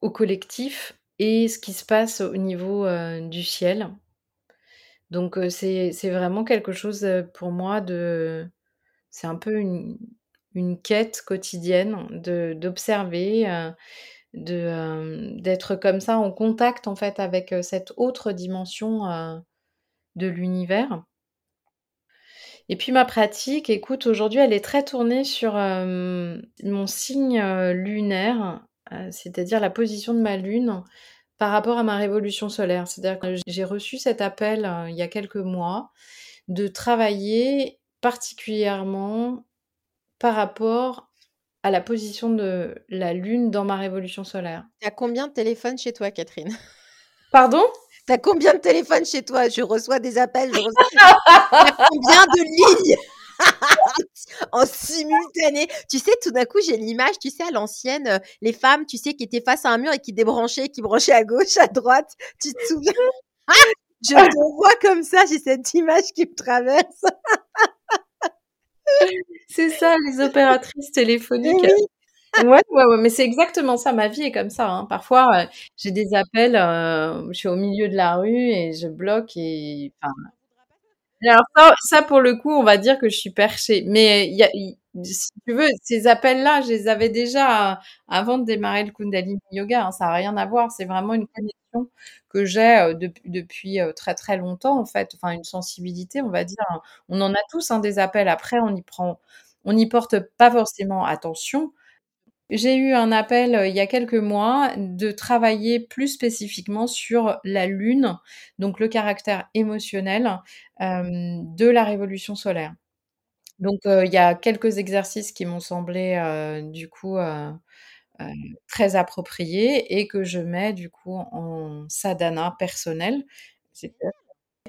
au collectif et ce qui se passe au niveau du ciel. Donc c'est vraiment quelque chose, pour moi de c'est un peu une une quête quotidienne d'observer, d'être comme ça en contact, en fait, avec, cette autre dimension, de l'univers. Et puis ma pratique, écoute, aujourd'hui, elle est très tournée sur, mon signe, lunaire, c'est-à-dire la position de ma lune par rapport à ma révolution solaire. C'est-à-dire que j'ai reçu cet appel euh, il y a quelques mois de travailler particulièrement par rapport à la position de la Lune dans ma révolution solaire. Tu as combien de téléphones chez toi, Catherine? Pardon? Tu as combien de téléphones chez toi? Je reçois des appels, je reçois... combien de lignes? En simultané. Tu sais, tout d'un coup, j'ai l'image, tu sais, à l'ancienne, euh, les femmes, tu sais, qui étaient face à un mur et qui débranchaient, qui branchaient à gauche, à droite. Tu te souviens? Je te vois comme ça, j'ai cette image qui me traverse. c'est ça, les opératrices téléphoniques. Ouais, mais c'est exactement ça. Ma vie est comme ça. Hein. Parfois, euh, j'ai des appels, euh, je suis au milieu de la rue et je bloque et alors ça, pour le coup, on va dire que je suis perchée. Mais si tu veux, ces appels-là, je les avais déjà avant de démarrer le Kundalini Yoga. Hein, ça n'a rien à voir. C'est vraiment une connexion que j'ai euh, depuis, très très longtemps en fait. Enfin, une sensibilité, on va dire. On en a tous hein, des appels. Après, on y prend, on n'y porte pas forcément attention. J'ai eu un appel il y a quelques mois de travailler plus spécifiquement sur la lune, donc le caractère émotionnel de la révolution solaire. Donc il y a quelques exercices qui m'ont semblé du coup très appropriés et que je mets du coup en sadhana personnel.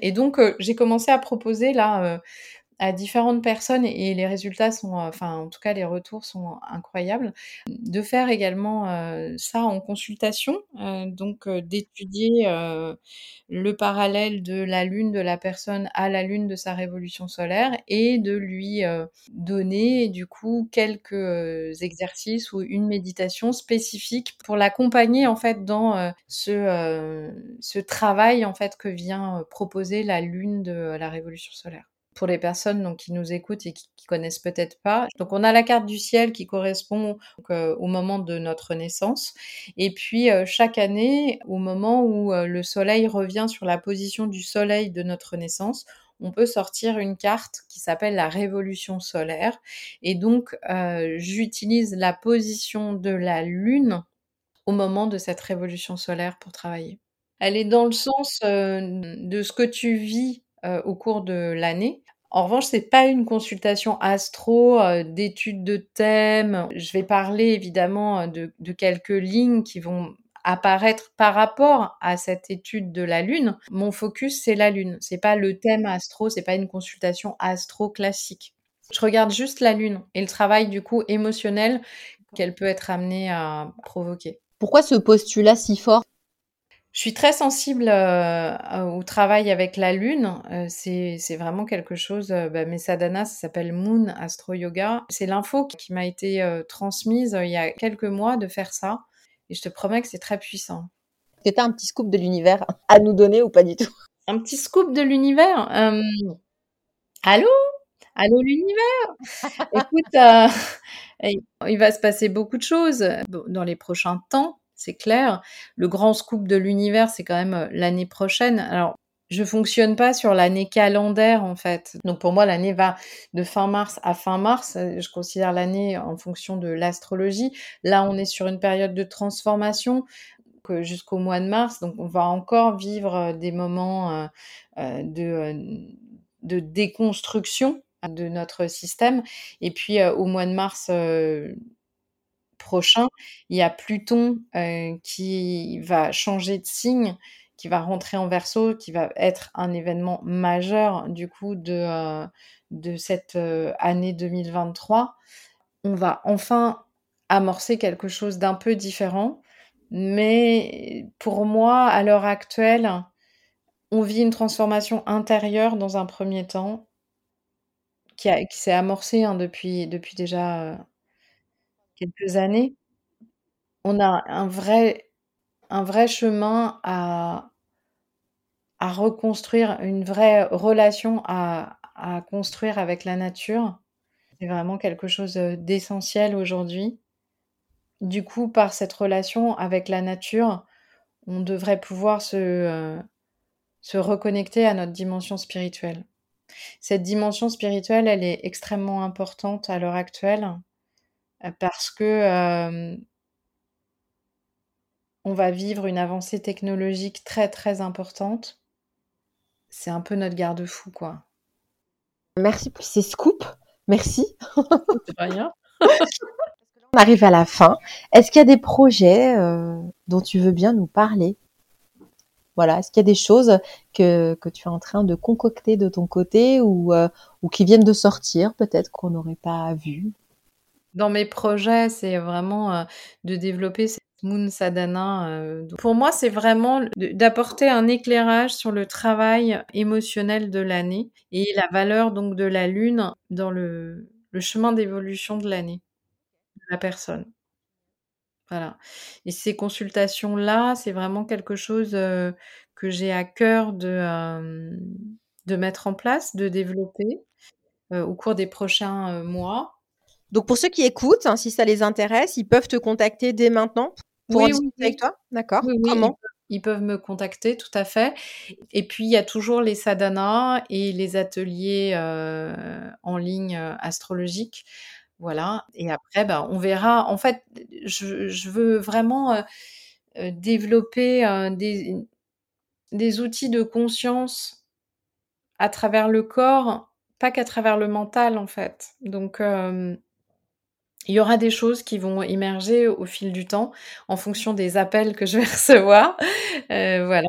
Et donc j'ai commencé à proposer là à différentes personnes et les résultats sont, euh, enfin en tout cas les retours sont incroyables. De faire également euh, ça en consultation, euh, donc d'étudier le parallèle de la lune de la personne à la lune de sa révolution solaire et de lui donner du coup quelques exercices ou une méditation spécifique pour l'accompagner en fait dans ce, ce travail en fait que vient proposer la lune de la révolution solaire pour les personnes donc, qui nous écoutent et qui, connaissent peut-être pas. Donc on a la carte du ciel qui correspond euh, au moment de notre naissance. Et puis euh, chaque année, au moment où euh, le soleil revient sur la position du soleil de notre naissance, on peut sortir une carte qui s'appelle la révolution solaire. Et donc j'utilise la position de la lune au moment de cette révolution solaire pour travailler. Elle est dans le sens de ce que tu vis au cours de l'année En revanche, c'est pas une consultation astro euh, d'études de thèmes. Je vais parler évidemment de, de quelques lignes qui vont apparaître par rapport à cette étude de la lune. Mon focus c'est la lune, c'est pas le thème astro, c'est pas une consultation astro classique. Je regarde juste la lune et le travail du coup émotionnel qu'elle peut être amenée à provoquer. Pourquoi ce postulat si fort? Je suis très sensible euh, au travail avec la lune. Euh, c'est, vraiment quelque chose. Euh, bah, mes sadhanas, ça s'appelle Moon Astro Yoga. C'est l'info qui m'a été transmise il y a quelques mois de faire ça. Et je te promets que c'est très puissant. Est-ce que tu as un petit scoop de l'univers à nous donner ou pas du tout? Un petit scoop de l'univers Allô? Allô l'univers? Écoute, il va se passer beaucoup de choses dans les prochains temps c'est clair. Le grand scoop de l'univers, c'est quand même euh, l'année prochaine. Alors, je fonctionne pas sur l'année calendaire en fait. Donc pour moi, l'année va de fin mars à fin mars. Euh, je considère l'année en fonction de l'astrologie. Là, on est sur une période de transformation jusqu'au mois de mars. Donc on va encore vivre euh, des moments de, de déconstruction de notre système. Et puis au mois de mars, prochain, il y a Pluton qui va changer de signe, qui va rentrer en verso, qui va être un événement majeur du coup de, de cette année 2023. On va enfin amorcer quelque chose d'un peu différent. Mais pour moi, à l'heure actuelle, on vit une transformation intérieure dans un premier temps qui, qui s'est amorcée hein, depuis, depuis déjà quelques années, on a un vrai, un vrai chemin à, à reconstruire, une vraie relation à, à construire avec la nature. C'est vraiment quelque chose d'essentiel aujourd'hui. Du coup, par cette relation avec la nature, on devrait pouvoir se, se reconnecter à notre dimension spirituelle. Cette dimension spirituelle, elle est extrêmement importante à l'heure actuelle parce que on va vivre une avancée technologique très très importante. C'est un peu notre garde-fou, quoi. Merci pour ces scoops. Merci. rien. on arrive à la fin. Est-ce qu'il y a des projets dont tu veux bien nous parler? Voilà, est-ce qu'il y a des choses que, tu es en train de concocter de ton côté ou, ou qui viennent de sortir, peut-être qu'on n'aurait pas vu dans mes projets, c'est vraiment de développer cette Moon Sadhana. Pour moi, c'est vraiment d'apporter un éclairage sur le travail émotionnel de l'année et la valeur donc de la lune dans le, chemin d'évolution de l'année, de la personne. Voilà. Et ces consultations-là, c'est vraiment quelque chose que j'ai à cœur de, de mettre en place, de développer au cours des prochains mois. Donc pour ceux qui écoutent, hein, si ça les intéresse, ils peuvent te contacter dès maintenant pour discuter avec toi? D'accord. Comment? ils peuvent me contacter, tout à fait. Et puis, il y a toujours les sadhanas et les ateliers euh, en ligne euh, astrologiques. Voilà. Et après, ben, on verra. En fait, je, veux vraiment euh, développer des, des outils de conscience à travers le corps, pas qu'à travers le mental, en fait. Donc, il y aura des choses qui vont émerger au fil du temps en fonction des appels que je vais recevoir. Euh, voilà.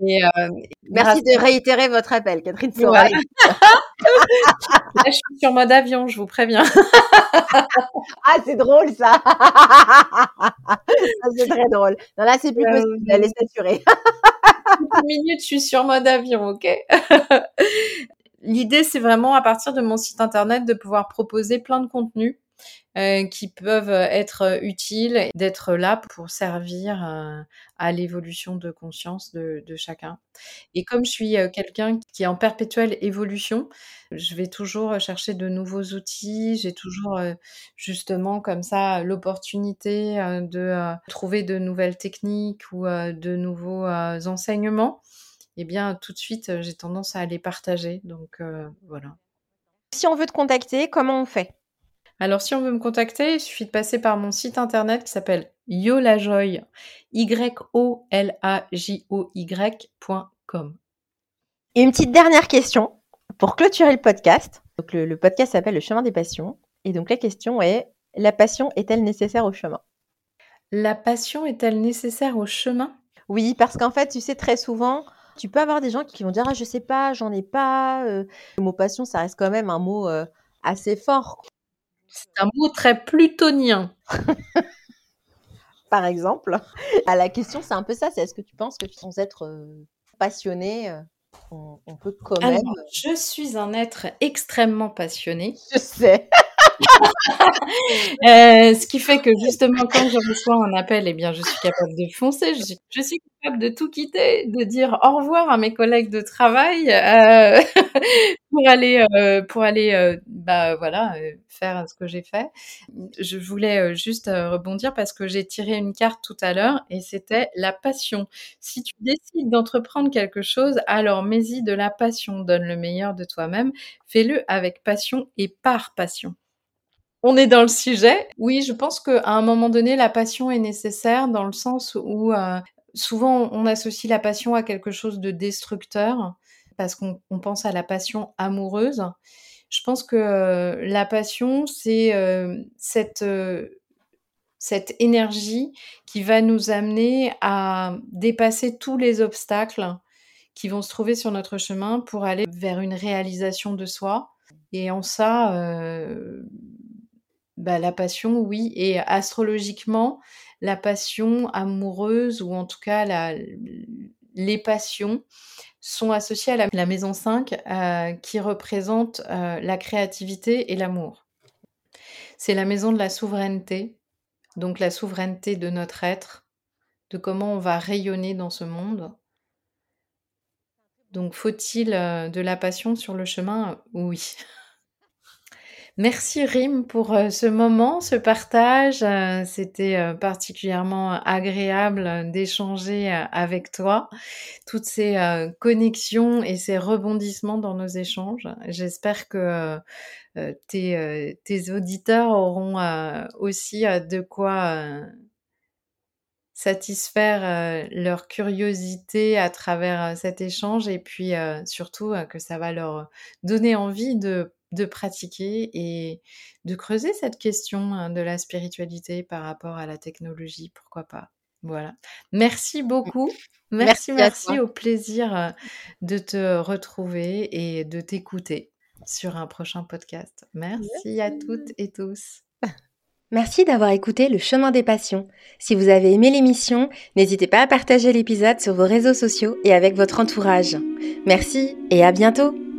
Euh, Merci de réitérer votre appel, Catherine Là, je suis sur mode avion, je vous préviens. ah, c'est drôle ça. c'est très drôle. Non, là, c'est plus euh, possible, elle est saturée. Une minute, je suis sur mode avion, ok? L'idée, c'est vraiment à partir de mon site internet de pouvoir proposer plein de contenus euh, qui peuvent être utiles, d'être là pour servir euh, à l'évolution de conscience de, chacun. Et comme je suis euh, quelqu'un qui est en perpétuelle évolution, je vais toujours chercher de nouveaux outils, j'ai toujours justement comme ça l'opportunité de trouver de nouvelles techniques ou de nouveaux enseignements. Et eh bien, tout de suite, j'ai tendance à les partager. Donc, voilà. Si on veut te contacter, comment on fait? Alors, si on veut me contacter, il suffit de passer par mon site internet qui s'appelle yolajoy, y-o-l-a-j-o-y.com. Et une petite dernière question Pour clôturer le podcast, donc le, podcast s'appelle Le chemin des passions. Et donc la question est, la passion est-elle nécessaire au chemin? La passion est-elle nécessaire au chemin? Oui, parce qu'en fait, tu sais, très souvent, tu peux avoir des gens qui vont dire ah je sais pas, j'en ai pas. Euh. le mot passion, ça reste quand même un mot euh, assez fort. C'est un mot très plutonien. Par exemple, à la question, c'est un peu ça. C'est est-ce que tu penses que sans être euh, passionné, on, peut quand même. je suis un être extrêmement passionné. Je sais. Euh, ce qui fait que justement, quand je reçois un appel, eh bien, je suis capable de foncer. Je suis, capable de tout quitter, de dire au revoir à mes collègues de travail euh, pour aller, euh, pour aller, bah voilà, faire ce que j'ai fait. Je voulais juste rebondir parce que j'ai tiré une carte tout à l'heure et c'était la passion. Si tu décides d'entreprendre quelque chose, alors mets-y de la passion. Donne le meilleur de toi-même. Fais-le avec passion et par passion. On est dans le sujet. Oui, je pense qu'à un moment donné, la passion est nécessaire dans le sens où euh, souvent on associe la passion à quelque chose de destructeur parce qu'on pense à la passion amoureuse. Je pense que euh, la passion, c'est euh, cette, cette énergie qui va nous amener à dépasser tous les obstacles qui vont se trouver sur notre chemin pour aller vers une réalisation de soi. Et en ça, bah, la passion, oui. Et astrologiquement, la passion amoureuse, ou en tout cas les passions, sont associées à la, maison 5 euh, qui représente euh, la créativité et l'amour. C'est la maison de la souveraineté, donc la souveraineté de notre être, de comment on va rayonner dans ce monde. Donc faut-il euh, de la passion sur le chemin? Oui. Merci Rim pour euh, ce moment, ce partage. Euh, c'était euh, particulièrement agréable d'échanger avec toi. Toutes ces connexions et ces rebondissements dans nos échanges. J'espère que tes, tes, auditeurs auront aussi de quoi satisfaire leur curiosité à travers cet échange et puis surtout que ça va leur donner envie de de pratiquer et de creuser cette question hein, de la spiritualité par rapport à la technologie, pourquoi pas. Voilà. Merci mmh. beaucoup. Merci, merci, au plaisir euh, de te retrouver et de t'écouter sur un prochain podcast. Merci, à toutes et tous. Merci d'avoir écouté Le chemin des passions. Si vous avez aimé l'émission, n'hésitez pas à partager l'épisode sur vos réseaux sociaux et avec votre entourage. Merci et à bientôt